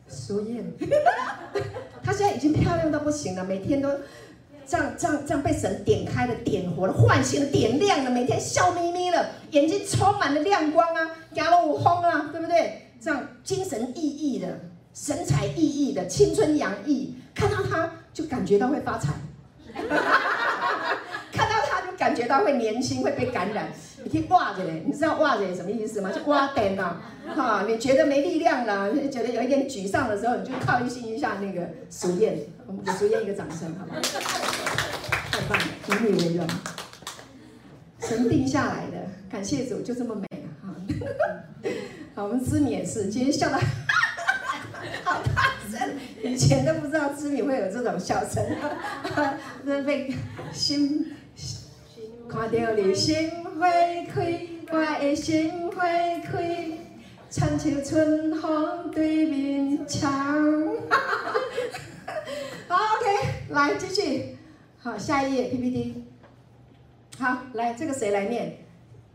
苏燕，她现在已经漂亮到不行了，每天都这样这样这样被神点开了、点活了、唤醒了、点亮了，每天笑眯眯了，眼睛充满了亮光啊，牙了五轰啊，对不对？这样精神奕奕的。神采奕奕的，青春洋溢，看到她就感觉到会发财，感觉到会年轻，会被感染。你可以挂着嘞，你知道挂着什么意思吗？就挂点呐，哈，你觉得没力量了，你觉得有一点沮丧的时候，你就靠近一下那个熟燕，我们给熟燕一个掌声，好不好？太棒了，以你为荣，神定下来的，感谢主，就这么美啊！哈，好，我们知米也是，今天笑到。好大声！以前都不知道知米会有这种笑声，那被心看到你心花开，我的心花开，亲像春风对面墙。好，OK，来继续。好，下一页 PPT。好，来这个谁来念？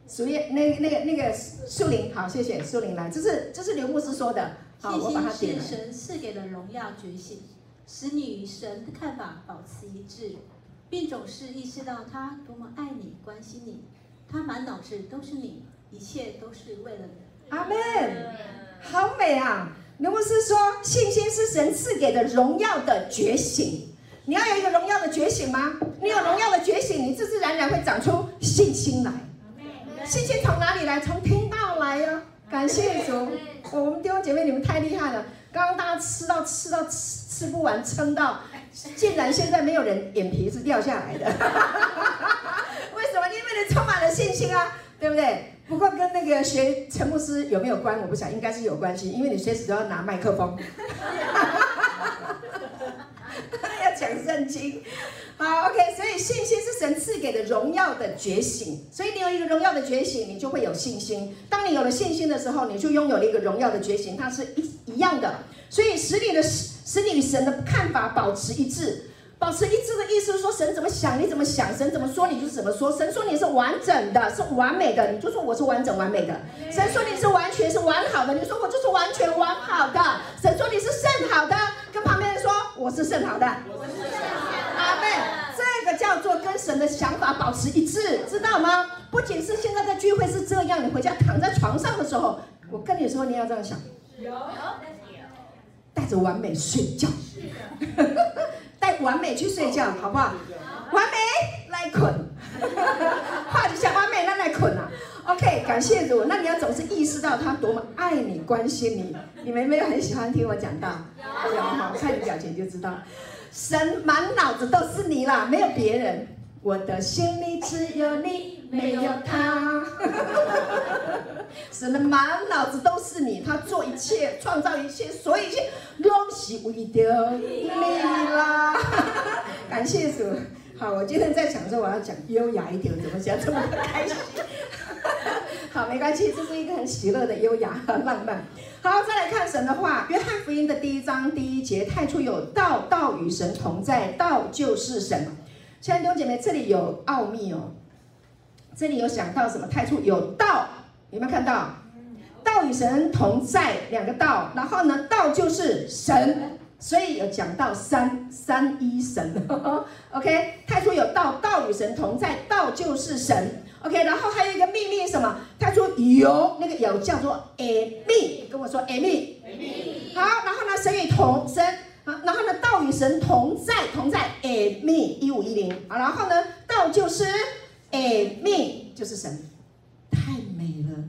属于那那个那个树林。好，谢谢树林来。这是这是刘牧师说的。信心是神赐给的荣耀觉醒，使你与神的看法保持一致，并总是意识到他多么爱你、关心你，他满脑子都是你，一切都是为了你。阿门，好美啊！刘牧师说，信心是神赐给的荣耀的觉醒。你要有一个荣耀的觉醒吗？你有荣耀的觉醒，你自自然然会长出信心来。信心从哪里来？从听到来呀、啊！感谢主。我们弟兄姐妹，你们太厉害了！刚刚大家吃到吃到吃吃不完，撑到，竟然现在没有人眼皮是掉下来的。为什么？因为你充满了信心啊，对不对？不过跟那个学陈牧师有没有关？我不想，应该是有关系，因为你随时都要拿麦克风，要讲圣经。好，OK，所以信心是神赐给的荣耀的觉醒，所以你有一个荣耀的觉醒，你就会有信心。当你有了信心的时候，你就拥有了一个荣耀的觉醒，它是一一样的。所以使你的使你与神的看法保持一致，保持一致的意思是说，神怎么想你怎么想，神怎么说你就怎么说。神说你是完整的，是完美的，你就说我是完整完美的。神说你是完全是完好的，你说我就是完全完好的。神说你是甚好的，跟旁边人说我是甚好的。这个叫做跟神的想法保持一致，知道吗？不仅是现在的聚会是这样，你回家躺在床上的时候，我跟你说，你要这样想，有，带着完美睡觉，带完美去睡觉，好不好？完美来困，话就想完美那来困啊。OK，感谢主。那你要总是意识到他多么爱你、关心你。你们有没有很喜欢听我讲到？有，好，看你表情就知道。神满脑子都是你啦，没有别人。我的心里只有你，没有他。神的满脑子都是你，他做一切，创造一切，所以一切拢是为着你啦。感谢主。好，我今天在想说我要讲优雅一点，怎么讲这么开心？好，没关系，这是一个很喜乐的优雅和浪漫。好，再来看神的话，约翰福音的第一章第一节，太初有道，道与神同在，道就是神。亲爱的弟兄姐妹，这里有奥秘哦。这里有想到什么？太初有道，有没有看到？道与神同在，两个道。然后呢，道就是神，所以有讲到三三一神。OK，太初有道，道与神同在，道就是神。OK，然后还有一个秘密是什么？太初有那个有叫做艾密，跟我说艾密。艾密。好，然后呢，神与同神，然后呢，道与神同在，同在艾密一五一零。好，然后呢，道就是。哎，命就是神，太美了，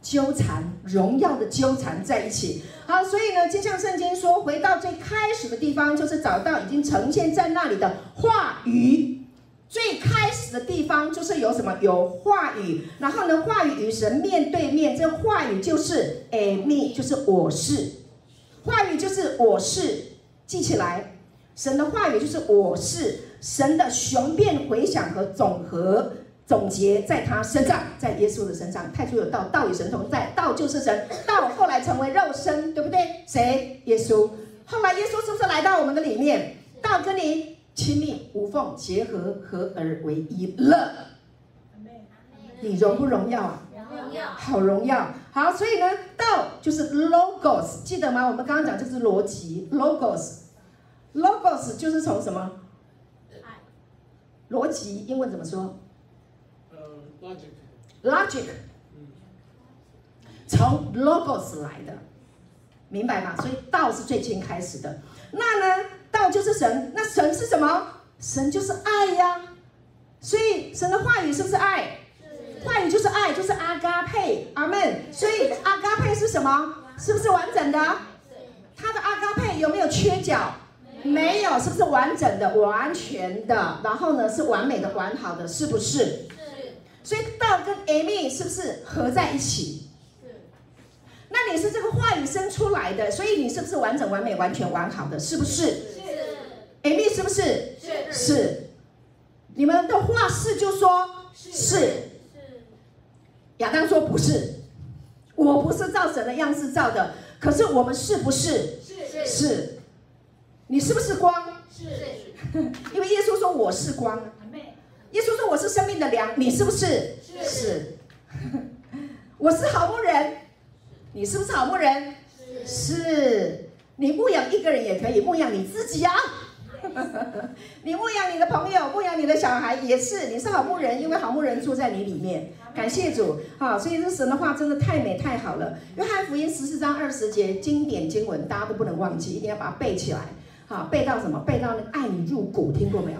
纠缠荣耀的纠缠在一起。好，所以呢，就像圣经说，回到最开始的地方，就是找到已经呈现在那里的话语。最开始的地方就是有什么？有话语。然后呢，话语与神面对面，这话语就是哎，命就是我是，话语就是我是，记起来。神的话语就是我是神的雄辩回响和总和总结，在他身上，在耶稣的身上。太初有道，道与神同在，道就是神，道后来成为肉身，对不对？谁？耶稣。后来耶稣是不是来到我们的里面？道跟你亲密无缝结合，合而为一了。你荣不荣耀啊？荣耀，好荣耀。好，所以呢，道就是 logos，记得吗？我们刚刚讲就是逻辑，logos。Logos 就是从什么？逻辑，英文怎么说？呃，logic。Logic。从 logos 来的，明白吗？所以道是最先开始的。那呢，道就是神。那神是什么？神就是爱呀。所以神的话语是不是爱？话语就是爱，就是阿嘎佩。阿门。所以阿嘎佩是什么？是不是完整的？他的阿嘎佩有没有缺角？没有，是不是完整的、完全的？然后呢，是完美的、完好的，是不是？是。所以道跟 Amy 是不是合在一起？是。那你是这个话语生出来的，所以你是不是完整、完美、完全、完好的？是不是？是。Amy 是不是？是。是。你们的话是就说是。是。亚当说不是，我不是照神的样式造的，可是我们是不是？是。是。你是不是光？是，因为耶稣说我是光。耶稣说我是生命的粮，你是不是？是。是。我是好牧人，你是不是好牧人？是。是。你牧养一个人也可以，牧养你自己啊。你牧养你的朋友，牧养你的小孩也是。你是好牧人，因为好牧人住在你里面。感谢主，好，所以这神的话真的太美太好了。约翰福音十四章二十节经典经文，大家都不能忘记，一定要把它背起来。好，背到什么？背到那个爱你入骨，听过没有？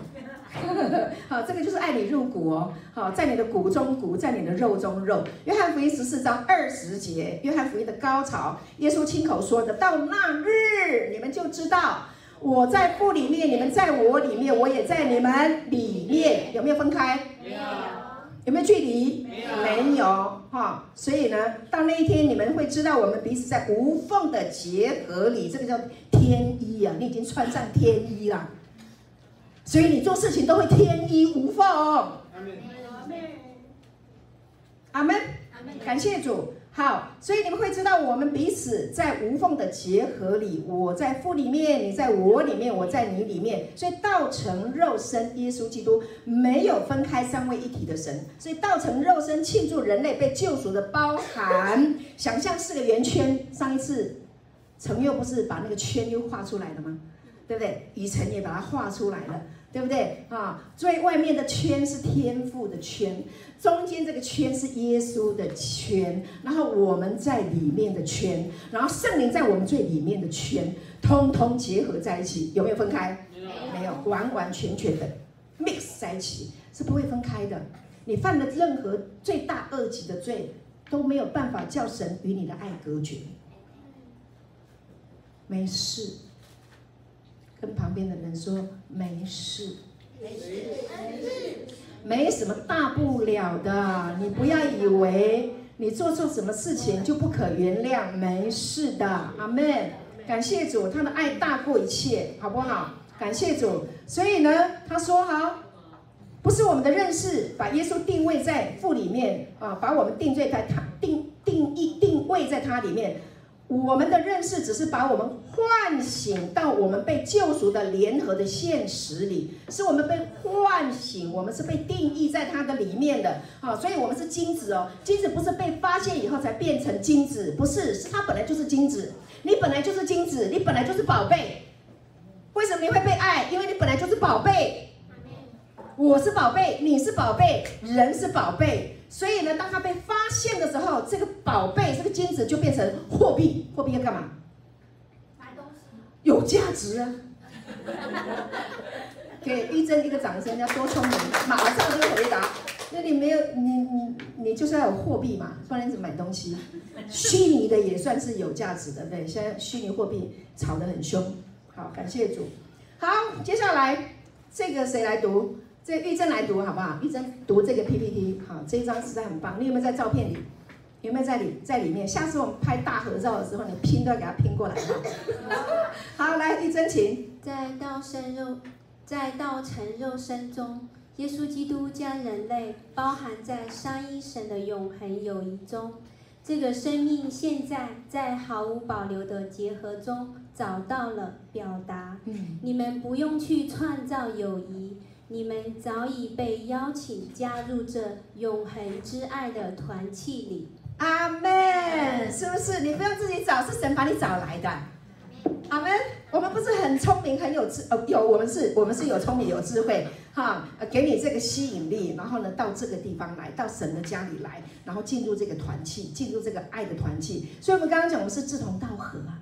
好，这个就是爱你入骨哦。好，在你的骨中骨，在你的肉中肉。约翰福音十四章二十节，约翰福音的高潮，耶稣亲口说的：“到那日，你们就知道我在父里面，你们在我里面，我也在你们里面。有没有分开？没有。有没有距离？没有，没有哈。所以呢，到那一天，你们会知道我们彼此在无缝的结合里，这个叫天衣啊！你已经穿上天衣了，所以你做事情都会天衣无缝。阿门，阿门，阿门，感谢主。好，所以你们会知道，我们彼此在无缝的结合里，我在父里面，你在我里面，我在你里面，所以道成肉身，耶稣基督没有分开三位一体的神，所以道成肉身庆祝人类被救赎的包含，想象四个圆圈。上一次程佑不是把那个圈又画出来了吗？对不对？雨辰也把它画出来了。对不对啊？最外面的圈是天赋的圈，中间这个圈是耶稣的圈，然后我们在里面的圈，然后圣灵在我们最里面的圈，通通结合在一起，有没有分开？没有，完完全全的 mix 在一起，是不会分开的。你犯了任何罪大恶极的罪，都没有办法叫神与你的爱隔绝。没事。跟旁边的人说没事，没事，没什么大不了的。你不要以为你做错什么事情就不可原谅，没事的，阿门。感谢主，他的爱大过一切，好不好？感谢主。所以呢，他说好，不是我们的认识把耶稣定位在父里面啊，把我们定罪在他定定义定位在他里面。我们的认识只是把我们唤醒到我们被救赎的联合的现实里，是我们被唤醒，我们是被定义在它的里面的啊，所以我们是金子哦，金子不是被发现以后才变成金子，不是，是它本来就是金子，你本来就是金子，你本来就是宝贝，为什么你会被爱？因为你本来就是宝贝，我是宝贝，你是宝贝，人是宝贝。所以呢，当他被发现的时候，这个宝贝，这个金子就变成货币。货币要干嘛？买东西。有价值啊！给玉珍一个掌声，要多聪明，马上就回答。那你没有，你你你就是要有货币嘛，不然你怎么买东西？虚拟的也算是有价值的，对。现在虚拟货币炒得很凶。好，感谢主。好，接下来这个谁来读？这玉珍来读好不好？玉珍读这个 PPT，好，这一张实在很棒。你有没有在照片里？有没有在里在里面？下次我们拍大合照的时候，你拼都要给它拼过来哈。好，来玉珍，请。在道生肉，在道成肉身中，耶稣基督将人类包含在三一神的永恒友谊中。这个生命现在在毫无保留的结合中找到了表达。嗯，你们不用去创造友谊。你们早已被邀请加入这永恒之爱的团契里。阿门，是不是？你不用自己找，是神把你找来的。阿门。我们不是很聪明，很有智，呃，有我们是，我们是有聪明有智慧，哈，给你这个吸引力，然后呢，到这个地方来，到神的家里来，然后进入这个团契，进入这个爱的团契。所以，我们刚刚讲，我们是志同道合啊。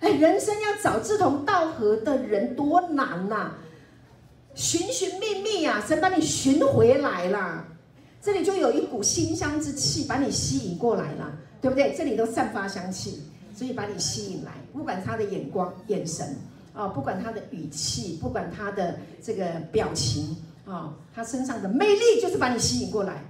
哎，人生要找志同道合的人多难呐、啊！寻寻觅觅啊，神把你寻回来了，这里就有一股馨香之气把你吸引过来了，对不对？这里都散发香气，所以把你吸引来。不管他的眼光、眼神啊，不管他的语气，不管他的这个表情啊，他身上的魅力就是把你吸引过来。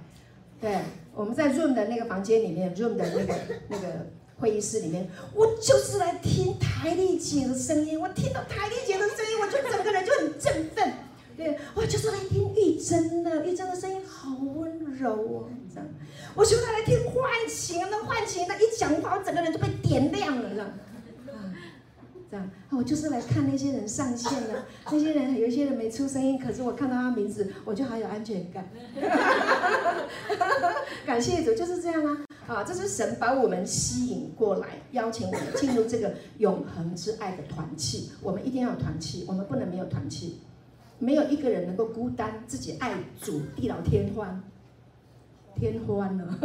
对，我们在 room 的那个房间里面，room 的那个那个会议室里面，我就是来听台丽姐的声音。我听到台丽姐的声音，我就整个人就很振奋。对，我就是来听玉珍的，玉珍的声音好温柔哦，这样。我就来听唤醒，那唤醒，那一讲话，我整个人就被点亮了，这样。啊，这样，我就是来看那些人上线的，那些人有一些人没出声音，可是我看到他名字，我就好有安全感。感谢主，就是这样啊！啊，这是神把我们吸引过来，邀请我们进入这个永恒之爱的团契。我们一定要有团契，我们不能没有团契。没有一个人能够孤单自己爱主地老天荒，天荒了，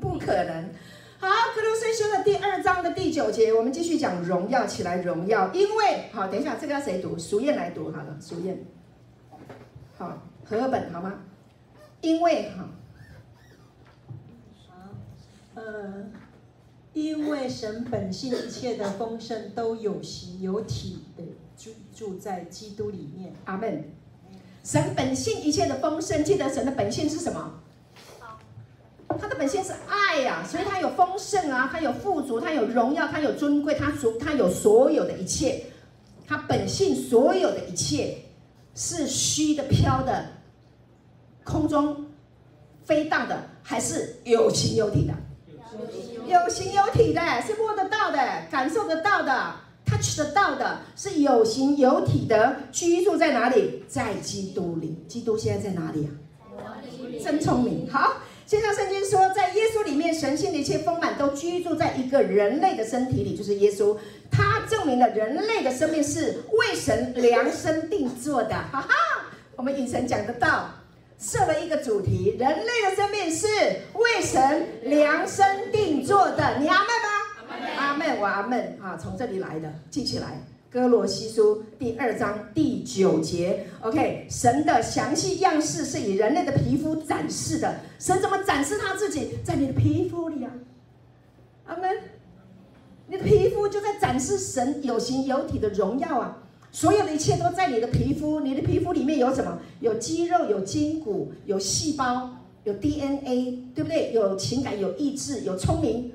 不可能。好，歌罗西书的第二章的第九节，我们继续讲荣耀起来，荣耀。因为好，等一下这个要谁读？淑燕来读好了，淑燕。好，和本好吗？因为好，呃，因为神本性一切的丰盛都有形有体的。住住在基督里面，阿门。神本性一切的丰盛，记得神的本性是什么？他的本性是爱呀、啊，所以他有丰盛啊，他有富足，他有荣耀，他有尊贵，他所他有所有的一切。他本性所有的一切是虚的、飘的、空中飞荡的，还是有形有体的？有形有体的，是摸得到的，感受得到的。Touch 得到的是有形有体的，居住在哪里？在基督里。基督现在在哪里啊？真聪明。好，现在圣经说，在耶稣里面，神性的一切丰满都居住在一个人类的身体里，就是耶稣。他证明了人类的生命是为神量身定做的。哈哈，我们以前讲得到，设了一个主题：人类的生命是为神量身定做的。你阿们吗？阿门，我阿门啊，从这里来的，记起来。歌罗西书第二章第九节，OK，神的详细样式是以人类的皮肤展示的。神怎么展示他自己？在你的皮肤里啊，阿门。你的皮肤就在展示神有形有体的荣耀啊！所有的一切都在你的皮肤，你的皮肤里面有什么？有肌肉，有筋骨，有细胞，有 DNA，对不对？有情感，有意志，有聪明，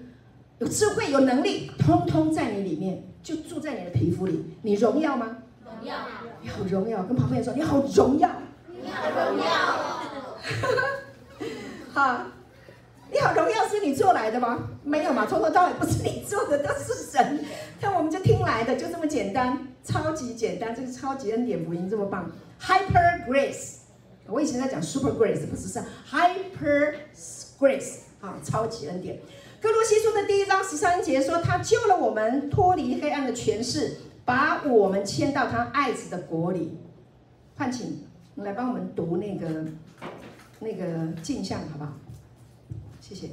有智慧，有能力，通通在你里面，就住在你的皮肤里。你荣耀吗？荣耀。你好荣耀，跟旁边人说你好荣耀。你好荣耀。好，你好荣耀是你做来的吗？没有嘛，从头到尾不是你做的，都是神。看我们就听来的，就这么简单，超级简单，这个超级恩典福音这么棒，Hyper Grace。我以前在讲 Super Grace，不是是 Hyper Grace 啊，超级恩典。歌罗西书的第一章十三节说，他救了我们脱离黑暗的权势，把我们迁到他爱子的国里。盼请你来帮我们读那个那个镜像，好不好？谢谢。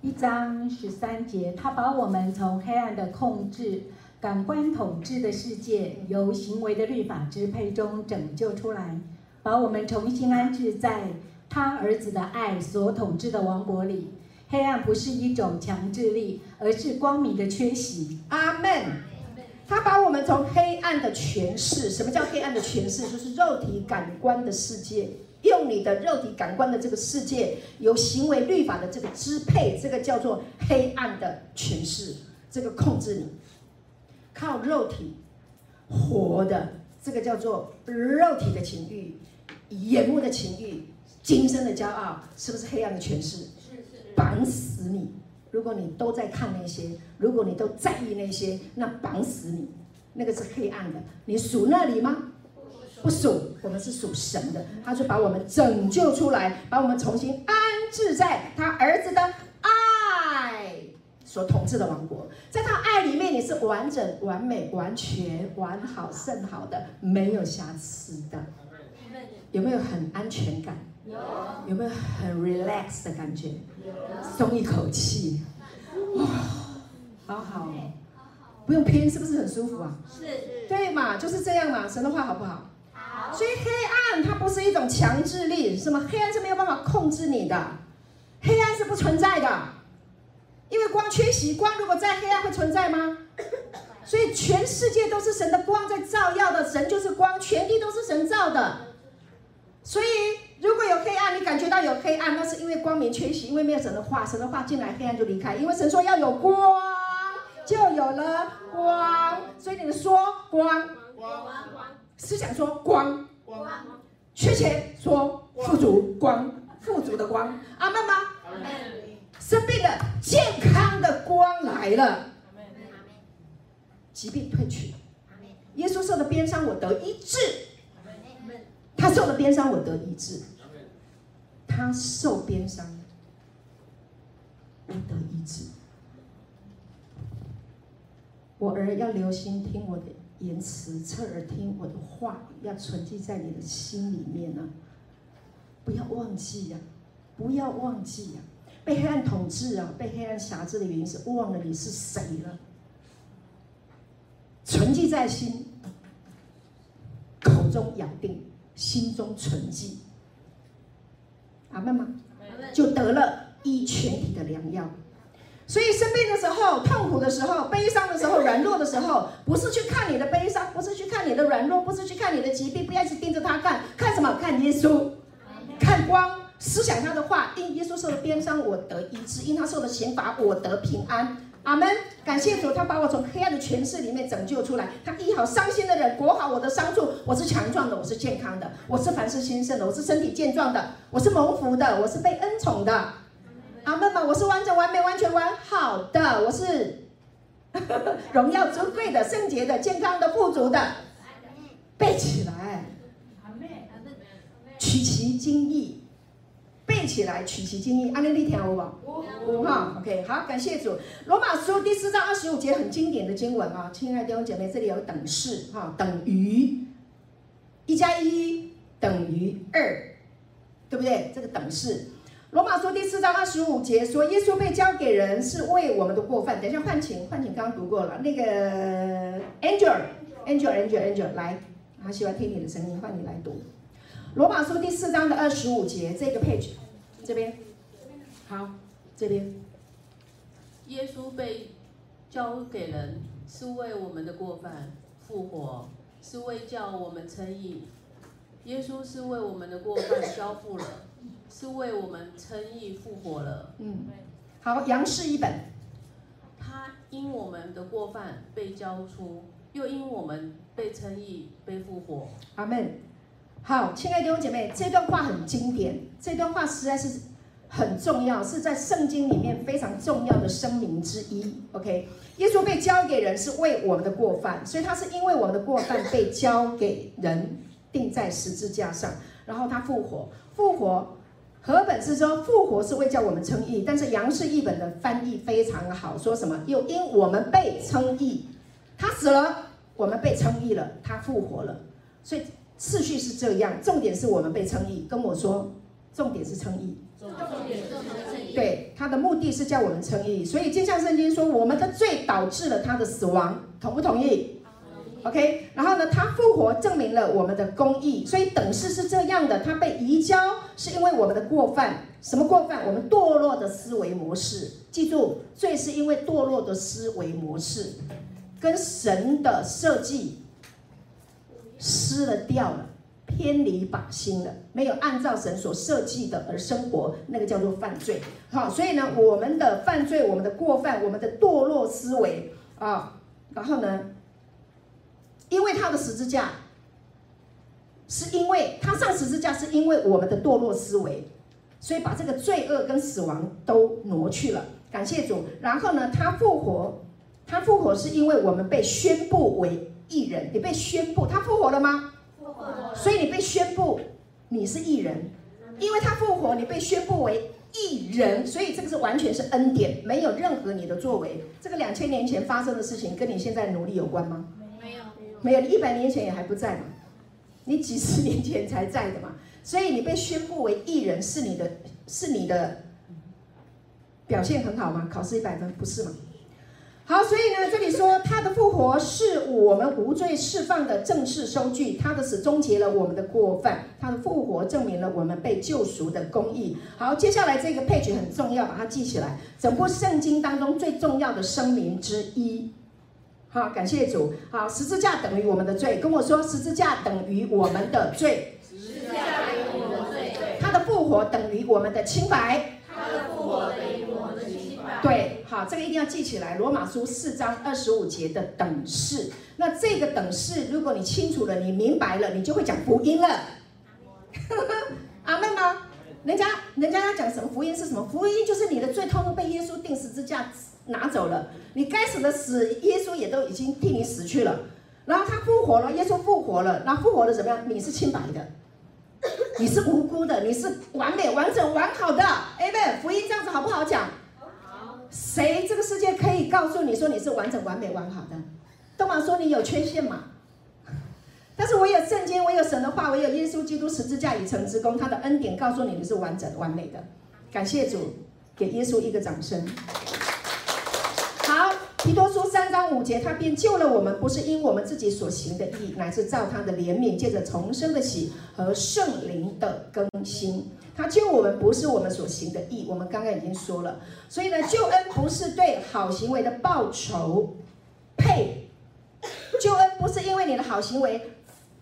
一章十三节，他把我们从黑暗的控制。感官统治的世界，由行为的律法支配中拯救出来，把我们重新安置在他儿子的爱所统治的王国里。黑暗不是一种强制力，而是光明的缺席。阿门。他把我们从黑暗的诠释，什么叫黑暗的诠释？就是肉体感官的世界，用你的肉体感官的这个世界，由行为律法的这个支配，这个叫做黑暗的诠释，这个控制你。靠肉体活的，这个叫做肉体的情欲、眼目的情欲、今生的骄傲，是不是黑暗的权势？是是。绑死你！如果你都在看那些，如果你都在意那些，那绑死你！那个是黑暗的。你属那里吗？不属。我们是属神的，他就把我们拯救出来，把我们重新安置在他儿子的爱所统治的王国，在他爱里面，你是完整、完美、完全、完好、甚好的，没有瑕疵的。有没有很安全感？有。有没有很 relax 的感觉？有。松一口气，哇，好好，不用拼，是不是很舒服啊？是。对嘛，就是这样嘛。神的话好不好？好。所以黑暗它不是一种强制力，什么黑暗是没有办法控制你的，黑暗是不存在的。因为光缺席，光如果在黑暗会存在吗？所以全世界都是神的光在照耀的，神就是光，全地都是神造的。所以如果有黑暗，你感觉到有黑暗，那是因为光明缺席，因为没有神的话，神的话进来，黑暗就离开。因为神说要有光，就有了光。所以你们说光，光光思想说光光，缺钱说富足光，富足的光。阿门吗？生病了，健康的光来了，疾病退去，耶稣受的鞭伤，我得医治，他受了鞭伤，我得医治，他受鞭伤，我得医治，我儿要留心听我的言辞，侧耳听我的话，要存记在你的心里面呢、啊，不要忘记呀、啊，不要忘记呀、啊。被黑暗统治啊，被黑暗辖制的原因是忘了你是谁了。存记在心，口中咬定，心中存记。阿门吗？就得了医全体的良药。所以生病的时候、痛苦的时候、悲伤的时候、软弱的时候，不是去看你的悲伤，不是去看你的软弱，不是去看你的疾病，不要去盯着他看，看什么？看耶稣，看光。思想他的话，因耶稣受的鞭伤，我得医治；因他受的刑罚，我得平安。阿门！感谢主，他把我从黑暗的权势里面拯救出来，他医好伤心的人，裹好我的伤处。我是强壮的，我是健康的，我是凡事兴盛的，我是身体健壮的，我是蒙福的，我是被恩宠的。阿门嘛！我是完整、完美、完全、完好的，我是 荣耀尊贵的、圣洁的、健康的、富足的。背起来，取其精义。背起来，取其精义。安利利听有无？五号，OK，好，感谢主。罗马书第四章二十五节很经典的经文啊，亲爱的弟兄姐妹，这里有等式哈，等于一加一等于二，对不对？这个等式。罗马书第四章二十五节说，耶稣被交给人是为我们的过犯。等一下换请，换请刚刚读过了。那个 Angel，Angel，Angel，Angel，来，他喜欢听你的声音，换你来读。罗马书第四章的二十五节，这个 page，这边，好，这边。耶稣被交给人，是为我们的过犯复活，是为叫我们称义。耶稣是为我们的过犯 交付了，是为我们称义复活了。嗯，好，杨氏一本，他因我们的过犯被交出，又因我们被称义被复活。阿门。好，亲爱的弟兄姐妹，这段话很经典，这段话实在是很重要，是在圣经里面非常重要的声明之一。OK，耶稣被交给人是为我们的过犯，所以他是因为我们的过犯被交给人，钉在十字架上，然后他复活，复活。和本是说复活是为叫我们称义，但是杨氏译本的翻译非常好，说什么？又因我们被称义，他死了，我们被称义了，他复活了，所以。次序是这样，重点是我们被称义。跟我说，重点是称义。重点是称义。对，他的目的是叫我们称义。所以，就像圣经说，我们的罪导致了他的死亡，同不同意？OK。然后呢，他复活证明了我们的公义。所以等式是这样的，他被移交是因为我们的过犯。什么过犯？我们堕落的思维模式。记住，罪是因为堕落的思维模式，跟神的设计。失了掉了，偏离靶心了，没有按照神所设计的而生活，那个叫做犯罪。好，所以呢，我们的犯罪，我们的过犯，我们的堕落思维啊，然后呢，因为他的十字架，是因为他上十字架，是因为我们的堕落思维，所以把这个罪恶跟死亡都挪去了。感谢主。然后呢，他复活，他复活是因为我们被宣布为。义人，你被宣布他复活了吗？复活了。所以你被宣布你是艺人，因为他复活，你被宣布为艺人，所以这个是完全是恩典，没有任何你的作为。这个两千年前发生的事情跟你现在努力有关吗？没有，没有。你一百年前也还不在嘛，你几十年前才在的嘛，所以你被宣布为艺人是你的，是你的表现很好吗？考试一百分不是吗？好，所以呢，这里说他的复活是我们无罪释放的正式收据，他的死终结了我们的过犯，他的复活证明了我们被救赎的公义。好，接下来这个 page 很重要，把它记起来，整部圣经当中最重要的声明之一。好，感谢主。好，十字架等于我们的罪，跟我说，十字架等于我们的罪。十字架等于我们的罪。他的复活等于我们的清白。他的复活等于。对。好，这个一定要记起来。罗马书四章二十五节的等式，那这个等式，如果你清楚了，你明白了，你就会讲福音了。阿妹吗？人家人家要讲什么福音是什么？福音就是你的罪通通被耶稣钉十字架拿走了，你该死的死，耶稣也都已经替你死去了。然后他复活了，耶稣复活了，那复活了怎么样？你是清白的，你是无辜的，你是完美、完整、完好的。阿门。福音这样子好不好讲？谁这个世界可以告诉你说你是完整、完美、完好的？都忙说你有缺陷嘛？但是我有圣经，我有神的话，我有耶稣基督十字架已成之功，他的恩典告诉你你是完整、完美的。感谢主，给耶稣一个掌声。三章五节，他便救了我们，不是因我们自己所行的义，乃是照他的怜悯，借着重生的喜和圣灵的更新。他救我们不是我们所行的义，我们刚刚已经说了，所以呢，救恩不是对好行为的报酬，配，救恩不是因为你的好行为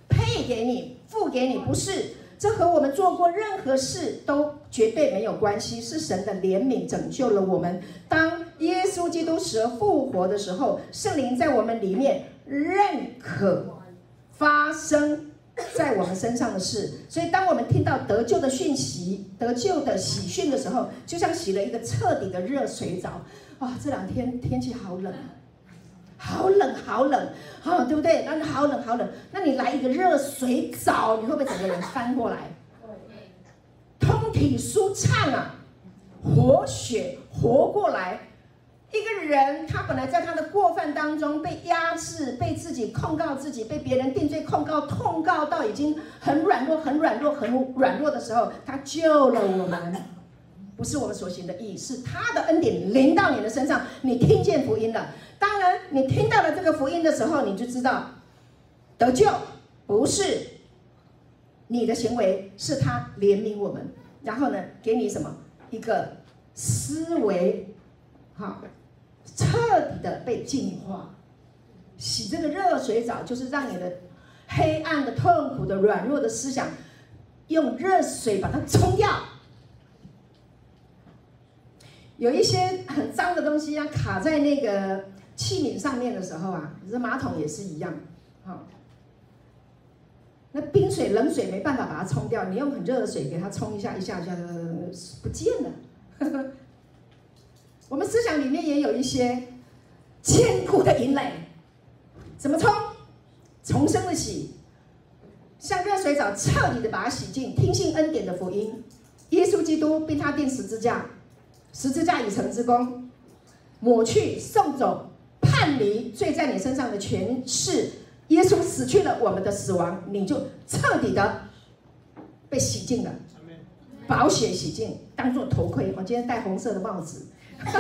配给你，付给你，不是，这和我们做过任何事都绝对没有关系，是神的怜悯拯救了我们。当耶稣基督死而复活的时候，圣灵在我们里面认可发生。在我们身上的事，所以当我们听到得救的讯息、得救的喜讯的时候，就像洗了一个彻底的热水澡。哇、哦，这两天天气好冷，好冷，好冷，好、对不对？那你好冷，好冷。那你来一个热水澡，你会不会整个人翻过来？通体舒畅啊，活血活过来。一个人，他本来在他的过犯当中被压制，被自己控告自己，被别人定罪控告，控告到已经很软弱、很软弱、很软弱的时候，他救了我们，不是我们所行的义，是他的恩典临到你的身上，你听见福音了。当然，你听到了这个福音的时候，你就知道得救不是你的行为，是他怜悯我们，然后呢，给你什么一个思维，好。彻底的被净化，洗这个热水澡就是让你的黑暗的、痛苦的、软弱的思想，用热水把它冲掉。有一些很脏的东西啊，卡在那个器皿上面的时候啊，这马桶也是一样，好。那冰水、冷水没办法把它冲掉，你用很热的水给它冲一下，一下一下的不见了。我们思想里面也有一些坚固的营垒，怎么冲？重生的洗，像热水澡彻底的把它洗净。听信恩典的福音，耶稣基督并他钉十字架，十字架已成之功，抹去、送走、叛离罪在你身上的权势。耶稣死去了我们的死亡，你就彻底的被洗净了，保血洗净，当做头盔。我今天戴红色的帽子，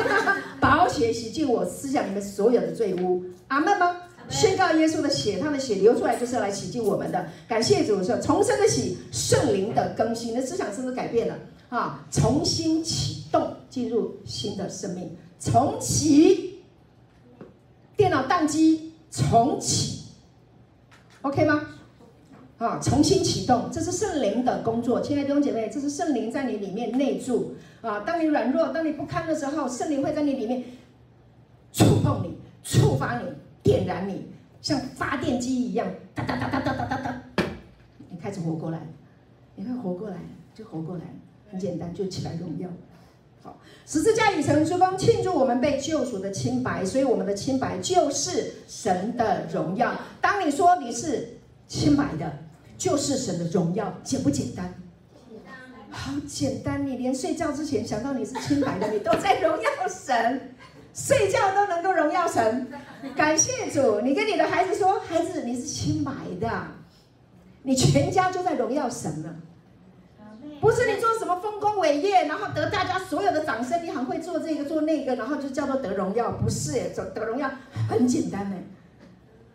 保血洗净我思想里面所有的罪污。阿门吗？宣告耶稣的血，他的血流出来就是要来洗净我们的。感谢主说重生的洗，圣灵的更新，你的思想是不是改变了啊？重新启动，进入新的生命，重启，电脑宕机，重启。OK 吗？啊，重新启动，这是圣灵的工作，亲爱的弟兄姐妹，这是圣灵在你里面内住啊。当你软弱、当你不堪的时候，圣灵会在你里面触碰你、触发你、点燃你，像发电机一样，哒哒哒哒哒哒哒哒，你开始活过来，你会活过来，就活过来，很简单，就起来荣耀。好，十字架已成之光，庆祝我们被救赎的清白，所以我们的清白就是神的荣耀。当你说你是清白的，就是神的荣耀，简不简单简单？好简单，你连睡觉之前想到你是清白的，你都在荣耀神，睡觉都能够荣耀神。感谢主，你跟你的孩子说，孩子你是清白的，你全家就在荣耀神了。不是你做什么丰功伟业，然后得大家所有的掌声，你很会做这个做那个，然后就叫做得荣耀，不是？得得荣耀很简单呢，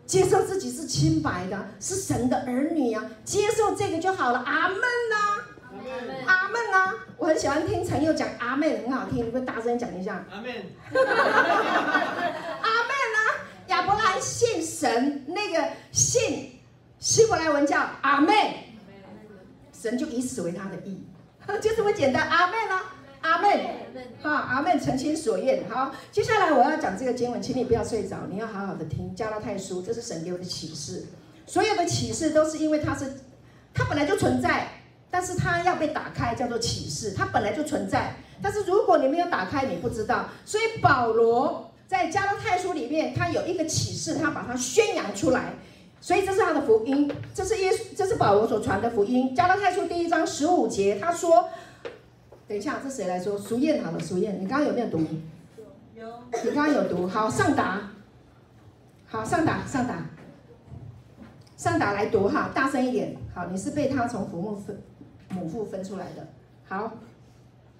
接受自己是清白的，是神的儿女呀、啊，接受这个就好了。阿门呐，阿门啊！我很喜欢听陈佑讲阿门，很好听，你会大声讲一下。阿门，阿门啊！亚伯拉罕信神，那个信希伯来文叫阿门。神就以此为他的义，就这么简单。阿妹呢，阿门，好，阿妹，诚心所愿。好，接下来我要讲这个经文，请你不要睡着，你要好好的听。加拉太书，这是神给我的启示。所有的启示都是因为它是，它本来就存在，但是它要被打开，叫做启示。它本来就存在，但是如果你没有打开，你不知道。所以保罗在加拉太书里面，他有一个启示，他把它宣扬出来。所以这是他的福音，这是耶稣，这是保罗所传的福音。加拉太书第一章十五节，他说：“等一下，这谁来说？苏燕好了，苏燕，你刚刚有没有读？有，有。你刚刚有读，好，上达，好，上达，上达，上达来读哈，大声一点。好，你是被他从父母分母腹分出来的。好。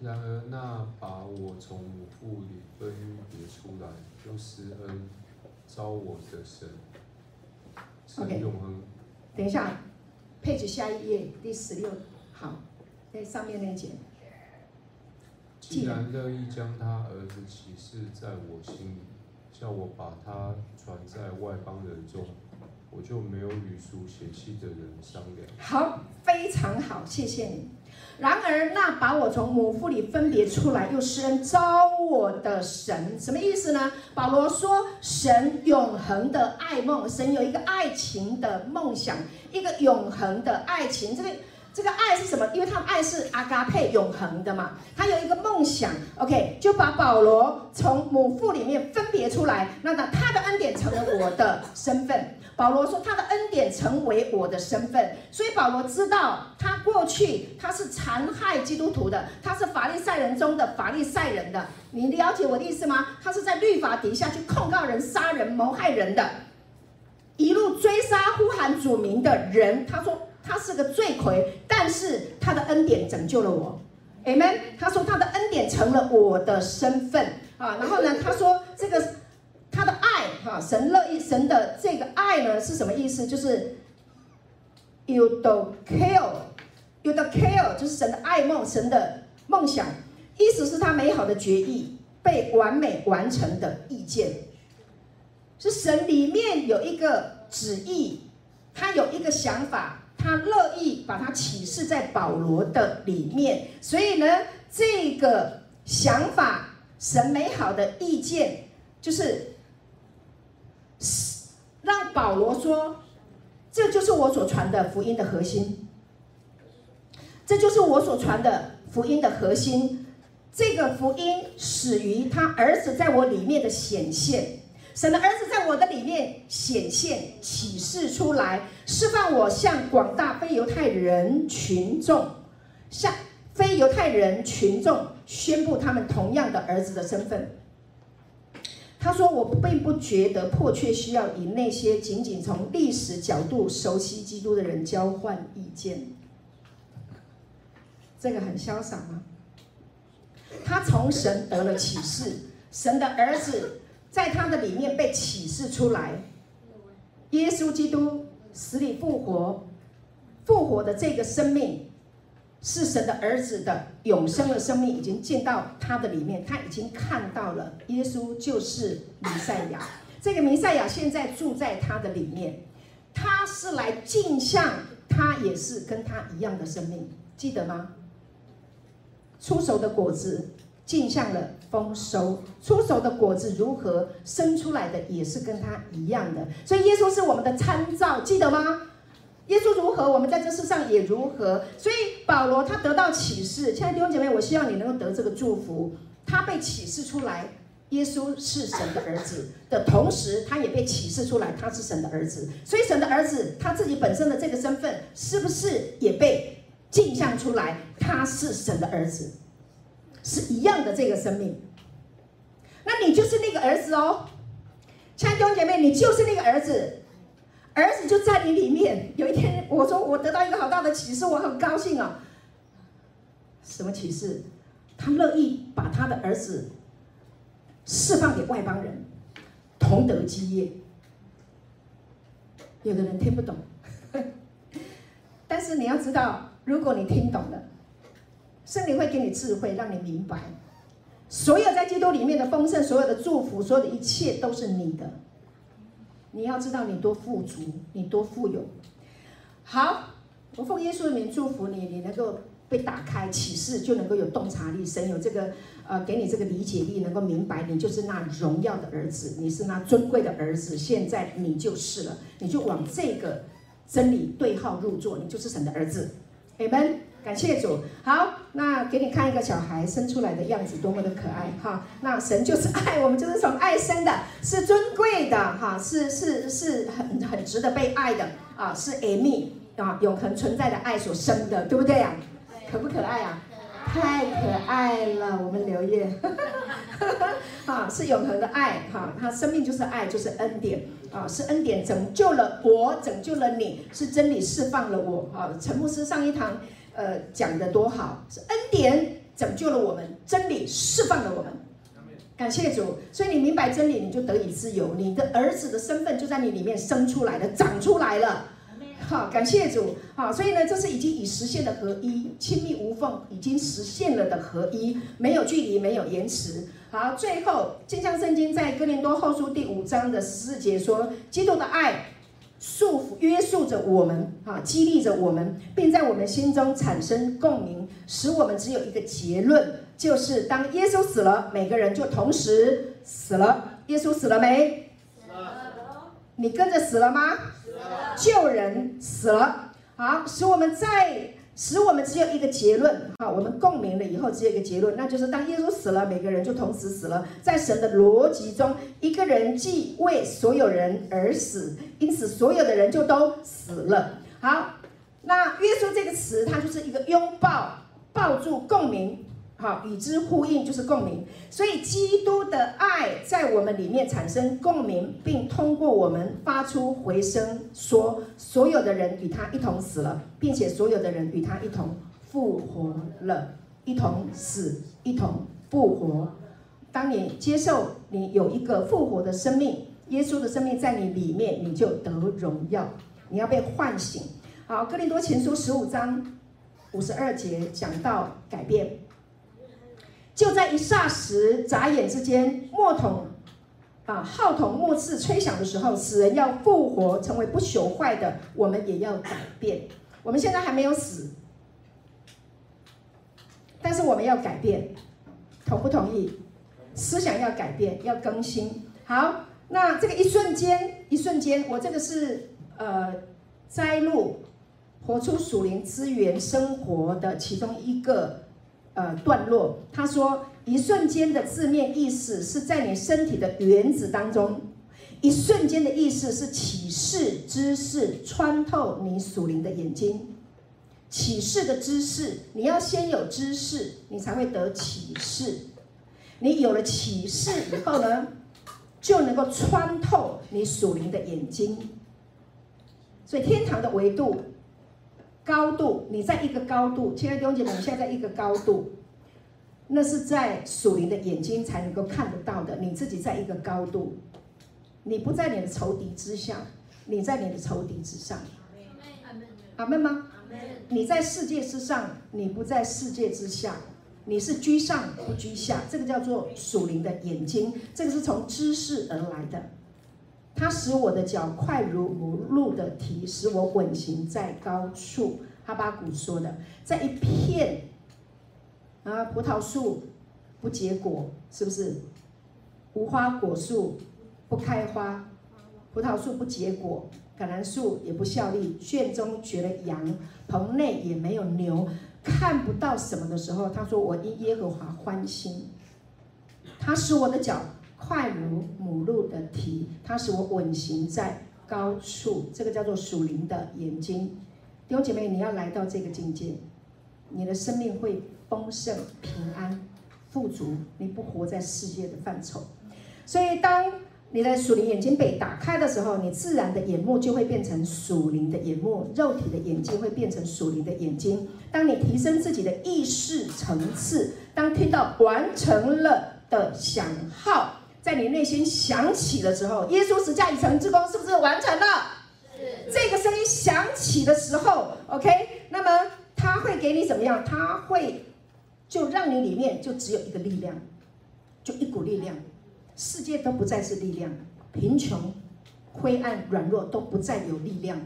然而，那把我从母腹里分别出来，又施恩招我的神。” OK，等一下，配置下一页第十六，好，在上面那节。既然乐意将他儿子启示在我心里，叫我把他传在外邦人中，我就没有与属血气的人商量。好，非常好，谢谢你。然而，那把我从母腹里分别出来，又施恩招我的神，什么意思呢？保罗说，神永恒的爱梦，神有一个爱情的梦想，一个永恒的爱情。这个这个爱是什么？因为他们爱是阿嘎佩永恒的嘛，他有一个梦想。OK，就把保罗从母腹里面分别出来，那他的恩典成了我的身份。保罗说：“他的恩典成为我的身份，所以保罗知道他过去他是残害基督徒的，他是法利赛人中的法利赛人的。你了解我的意思吗？他是在律法底下去控告人、杀人、谋害人的，一路追杀、呼喊主名的人。他说他是个罪魁，但是他的恩典拯救了我。Amen。他说他的恩典成了我的身份啊。然后呢，他说这个。”哈，神乐意，神的这个爱呢是什么意思？就是 you don't care, you don't care，就是神的爱梦，神的梦想，意思是他美好的决议被完美完成的意见，是神里面有一个旨意，他有一个想法，他乐意把它启示在保罗的里面。所以呢，这个想法，神美好的意见，就是是让保罗说，这就是我所传的福音的核心。这就是我所传的福音的核心。这个福音始于他儿子在我里面的显现，神的儿子在我的里面显现、启示出来，释放我向广大非犹太人群众，向非犹太人群众宣布他们同样的儿子的身份。他说：“我并不觉得迫切需要与那些仅仅从历史角度熟悉基督的人交换意见。”这个很潇洒吗？他从神得了启示，神的儿子在他的里面被启示出来。耶稣基督死里复活，复活的这个生命是神的儿子的永生的生命，已经进到他的里面，他已经看到了耶稣就是弥赛亚。这个弥赛亚现在住在他的里面，他是来镜像，他也是跟他一样的生命，记得吗？出手的果子镜像了丰收，出手的果子如何生出来的也是跟他一样的，所以耶稣是我们的参照，记得吗？耶稣如何，我们在这世上也如何。所以保罗他得到启示，亲爱的弟兄姐妹，我希望你能够得这个祝福。他被启示出来，耶稣是神的儿子的同时，他也被启示出来，他是神的儿子。所以神的儿子他自己本身的这个身份，是不是也被？镜像出来，他是神的儿子，是一样的这个生命。那你就是那个儿子哦，亲爱的弟兄姐妹，你就是那个儿子，儿子就在你里面。有一天，我说我得到一个好大的启示，我很高兴啊。什么启示？他乐意把他的儿子释放给外邦人，同得基业。有的人听不懂，但是你要知道。如果你听懂了，圣灵会给你智慧，让你明白，所有在基督里面的丰盛，所有的祝福，所有的一切都是你的。你要知道你多富足，你多富有。好，我奉耶稣的名祝福你，你能够被打开启示，就能够有洞察力，神有这个呃，给你这个理解力，能够明白你就是那荣耀的儿子，你是那尊贵的儿子，现在你就是了，你就往这个真理对号入座，你就是神的儿子。你们感谢主，好，那给你看一个小孩生出来的样子，多么的可爱哈！那神就是爱，我们就是从爱生的，是尊贵的哈，是是是很很值得被爱的啊，是 Amy 啊，永恒存在的爱所生的，对不对呀？可不可爱啊？太可爱了，我们刘烨，哈哈哈。啊，是永恒的爱哈，他生命就是爱，就是恩典啊，是恩典拯救了我，拯救了你，是真理释放了我啊。陈牧师上一堂呃讲的多好，是恩典拯救了我们，真理释放了我们，感谢主。所以你明白真理，你就得以自由，你的儿子的身份就在你里面生出来了，长出来了。好，感谢主。好，所以呢，这是已经已实现的合一，亲密无缝，已经实现了的合一，没有距离，没有延迟。好，最后，镜像圣经在哥林多后书第五章的十四节说，基督的爱束缚约束着我们，啊，激励着我们，并在我们心中产生共鸣，使我们只有一个结论，就是当耶稣死了，每个人就同时死了。耶稣死了没？死了。你跟着死了吗？救人死了，好，使我们在使我们只有一个结论，好，我们共鸣了以后只有一个结论，那就是当耶稣死了，每个人就同时死了。在神的逻辑中，一个人既为所有人而死，因此所有的人就都死了。好，那耶稣这个词，它就是一个拥抱、抱住、共鸣。好，与之呼应就是共鸣，所以基督的爱在我们里面产生共鸣，并通过我们发出回声，说所有的人与他一同死了，并且所有的人与他一同复活了，一同死，一同复活。当你接受你有一个复活的生命，耶稣的生命在你里面，你就得荣耀，你要被唤醒。好，哥林多前书十五章五十二节讲到改变。就在一霎时、眨眼之间，墨筒，啊，号筒末次吹响的时候，死人要复活，成为不朽坏的，我们也要改变。我们现在还没有死，但是我们要改变，同不同意？思想要改变，要更新。好，那这个一瞬间，一瞬间，我这个是呃摘录活出属灵资源生活的其中一个呃段落。他说，一瞬间的字面意思是在你身体的原子当中，一瞬间的意思是启示知识穿透你属灵的眼睛。启示的知识，你要先有知识，你才会得启示。你有了启示以后呢，就能够穿透你属灵的眼睛。所以天堂的维度、高度，你在一个高度，亲爱的弟兄姐妹，你现在在一个高度，那是在属灵的眼睛才能够看得到的。你自己在一个高度，你不在你的仇敌之下，你在你的仇敌之上。阿门吗？你在世界之上，你不在世界之下。你是居上不居下，这个叫做属灵的眼睛，这个是从知识而来的。它使我的脚快如母鹿的蹄，使我稳行在高处。哈巴谷说的，在一片啊葡萄树不结果，是不是？无花果树不开花，葡萄树不结果，橄榄树也不效力，圈中绝了羊，棚内也没有牛。看不到什么的时候，他说：“我因耶和华欢心，他使我的脚快如母鹿的蹄，它使我稳行在高处。”这个叫做属灵的眼睛。弟兄姐妹，你要来到这个境界，你的生命会丰盛、平安、富足。你不活在世界的范畴，所以当。你的属灵眼睛被打开的时候，你自然的眼目就会变成属灵的眼目，肉体的眼睛会变成属灵的眼睛。当你提升自己的意识层次，当听到完成了的响号在你内心响起的时候，耶稣十架已成之功是不是完成了？是。这个声音响起的时候，OK，那么他会给你怎么样？他会就让你里面就只有一个力量，就一股力量。世界都不再是力量，贫穷、灰暗、软弱都不再有力量。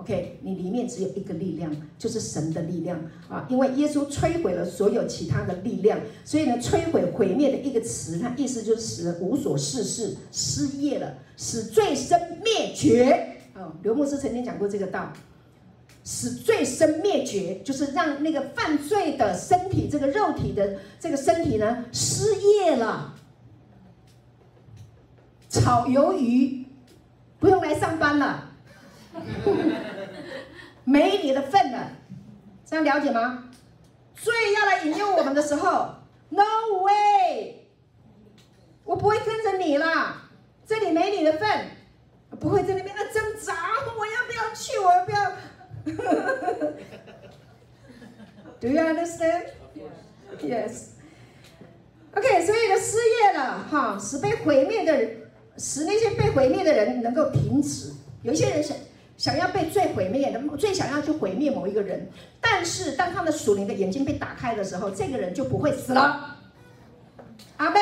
OK，你里面只有一个力量，就是神的力量啊！因为耶稣摧毁了所有其他的力量，所以呢，摧毁、毁灭的一个词，它意思就是使无所事事、失业了，使罪生灭绝。哦，刘牧师曾经讲过这个道，使罪生灭绝，就是让那个犯罪的身体，这个肉体的这个身体呢，失业了。炒鱿鱼，不用来上班了，没你的份了，这样了解吗？罪要来引诱我们的时候，No way，我不会跟着你啦，这里没你的份，不会在那边啊挣扎，我要不要去？我要不要？Do you understand? Yes. OK，所以的，失业了哈，使被毁灭的人。使那些被毁灭的人能够停止。有些人想想要被罪毁灭的，最想要去毁灭某一个人。但是当他的属灵的眼睛被打开的时候，这个人就不会死了。阿门，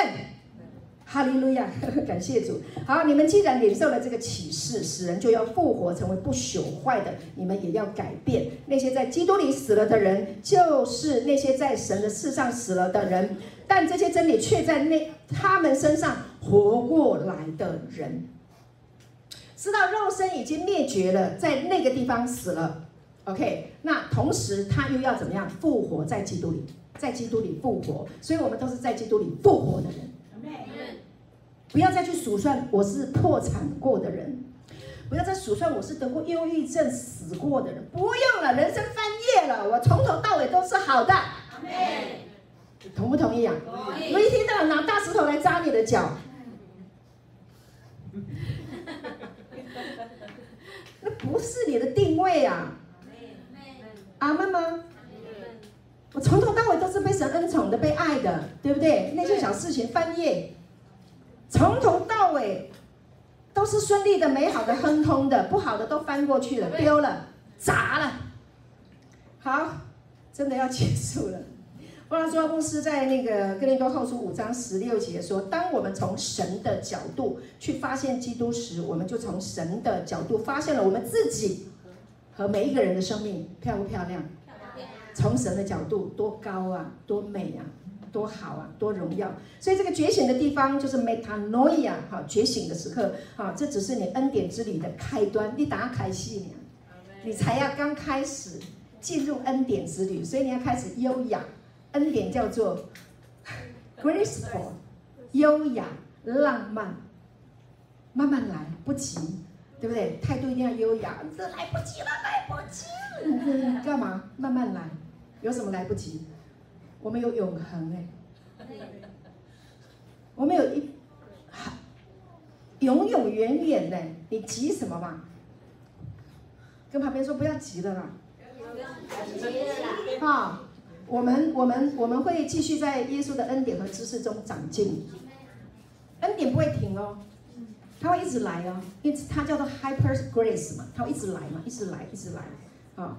哈利路亚，感谢主。好，你们既然领受了这个启示，死人就要复活，成为不朽坏的，你们也要改变。那些在基督里死了的人，就是那些在神的世上死了的人。但这些真理却在那他们身上活过来的人，知道肉身已经灭绝了，在那个地方死了。OK，那同时他又要怎么样复活在基督里，在基督里复活。所以我们都是在基督里复活的人。不要再去数算我是破产过的人，不要再数算我是得过忧郁症死过的人。不用了，人生翻页了，我从头到尾都是好的。同不同意啊？我一听到拿大石头来扎你的脚，那不是你的定位啊！阿妈吗？我从头到尾都是被神恩宠的，被爱的，对不对？那些小事情翻页，从头到尾都是顺利的、美好的、亨通的，不好的都翻过去了、丢了、砸了。好，真的要结束了。不然说公司在那个哥林多后书五章十六节说，当我们从神的角度去发现基督时，我们就从神的角度发现了我们自己和每一个人的生命漂不漂亮？从神的角度多高啊，多美啊，多好啊，多荣耀。所以这个觉醒的地方就是 metanoia 哈，觉醒的时刻啊，这只是你恩典之旅的开端，你打开戏，你才要刚开始进入恩典之旅，所以你要开始优雅。恩典叫做 graceful，优雅浪漫，慢慢来，不急，对不对？态度一定要优雅。这来不及了，来不及了，干嘛？慢慢来，有什么来不及？我们有永恒哎，我们有一永永远远的，你急什么嘛？跟旁边说不要急了啦，啊。我们我们我们会继续在耶稣的恩典和知识中长进，恩典不会停哦，它会一直来哦，因为它叫做 hyper grace 嘛，它会一直来嘛，一直来，一直来，啊。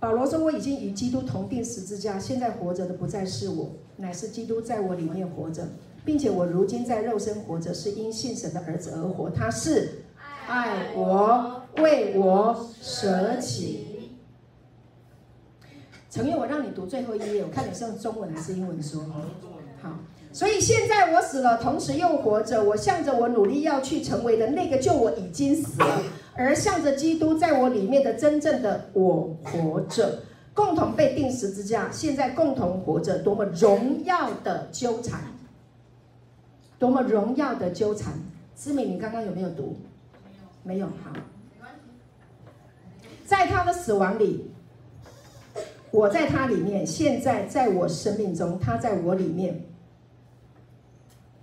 保罗说：“我已经与基督同钉十字架，现在活着的不再是我，乃是基督在我里面活着，并且我如今在肉身活着，是因信神的儿子而活。他是爱我，为我舍己。”承愿我让你读最后一页，我看你是用中文还是英文说。好，所以现在我死了，同时又活着。我向着我努力要去成为的那个就我已经死了，而向着基督在我里面的真正的我活着，共同被定十字架，现在共同活着，多么荣耀的纠缠，多么荣耀的纠缠。思敏，你刚刚有没有读？没有。好，在他的死亡里。我在他里面，现在在我生命中，他在我里面。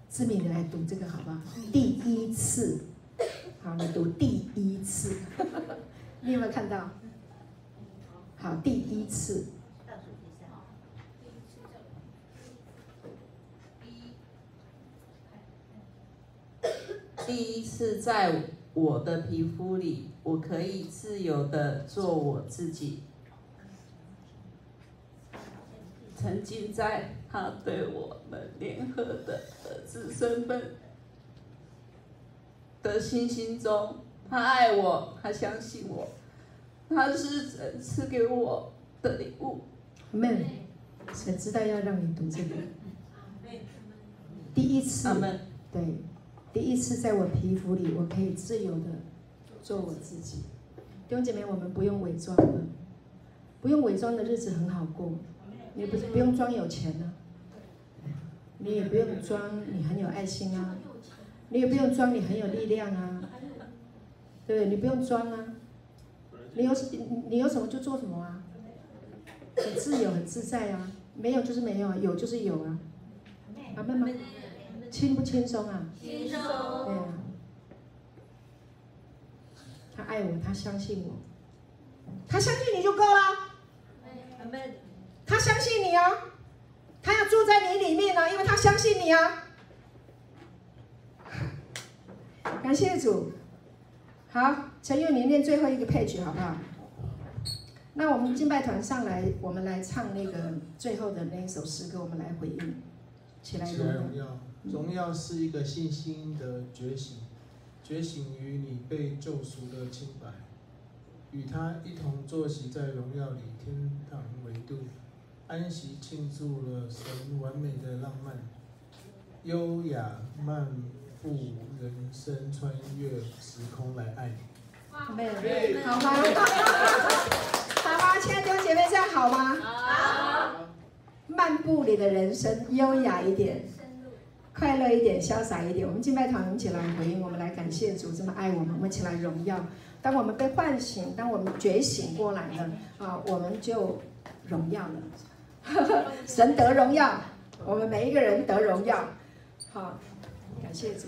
志明，你来读这个好不好？第一次，好，你读第一次，你有没有看到？好，第一次。第一次在我的皮肤里，我可以自由的做我自己。曾经在他对我们联合的儿子身份的信心中，他爱我，他相信我，他是神赐给我的礼物。Amen。谁知道要让你读这个？第一次，对，第一次在我皮肤里，我可以自由的做我自己。弟兄姐妹，我们不用伪装了，不用伪装的日子很好过。你不是不用装有钱呢、啊，你也不用装你很有爱心啊，你也不用装你很有力量啊，对不对？你不用装啊，你有你有什么就做什么啊，很自由很自在啊，没有就是没有啊，有就是有啊，明白吗？轻不轻松啊？轻松。对啊，他爱我，他相信我，他相信你就够了。他相信你啊，他要住在你里面呢、因为他相信你啊。感谢主，好，陈佑，你念最后一个配曲好不好？那我们敬拜团上来，我们来唱那个最后的那一首诗歌，我们来回应。起来，荣耀，荣耀是一个信心的觉醒，觉醒于你被救赎的清白，与他一同坐席在荣耀里，天堂维度。安息庆祝了神完美的浪漫，优雅漫步人生，穿越时空来爱你。妹妹，好吗？好吗？亲爱的姐妹，这样好吗？好。漫步你的人生，优雅一点，快乐一点，潇洒一点。我们敬拜团，我们一起来回应，我们来感谢主这么爱我们，我们起来荣耀。当我们被唤醒，当我们觉醒过来了啊，我们就荣耀了。神得荣耀，我们每一个人得荣耀。好，感谢主。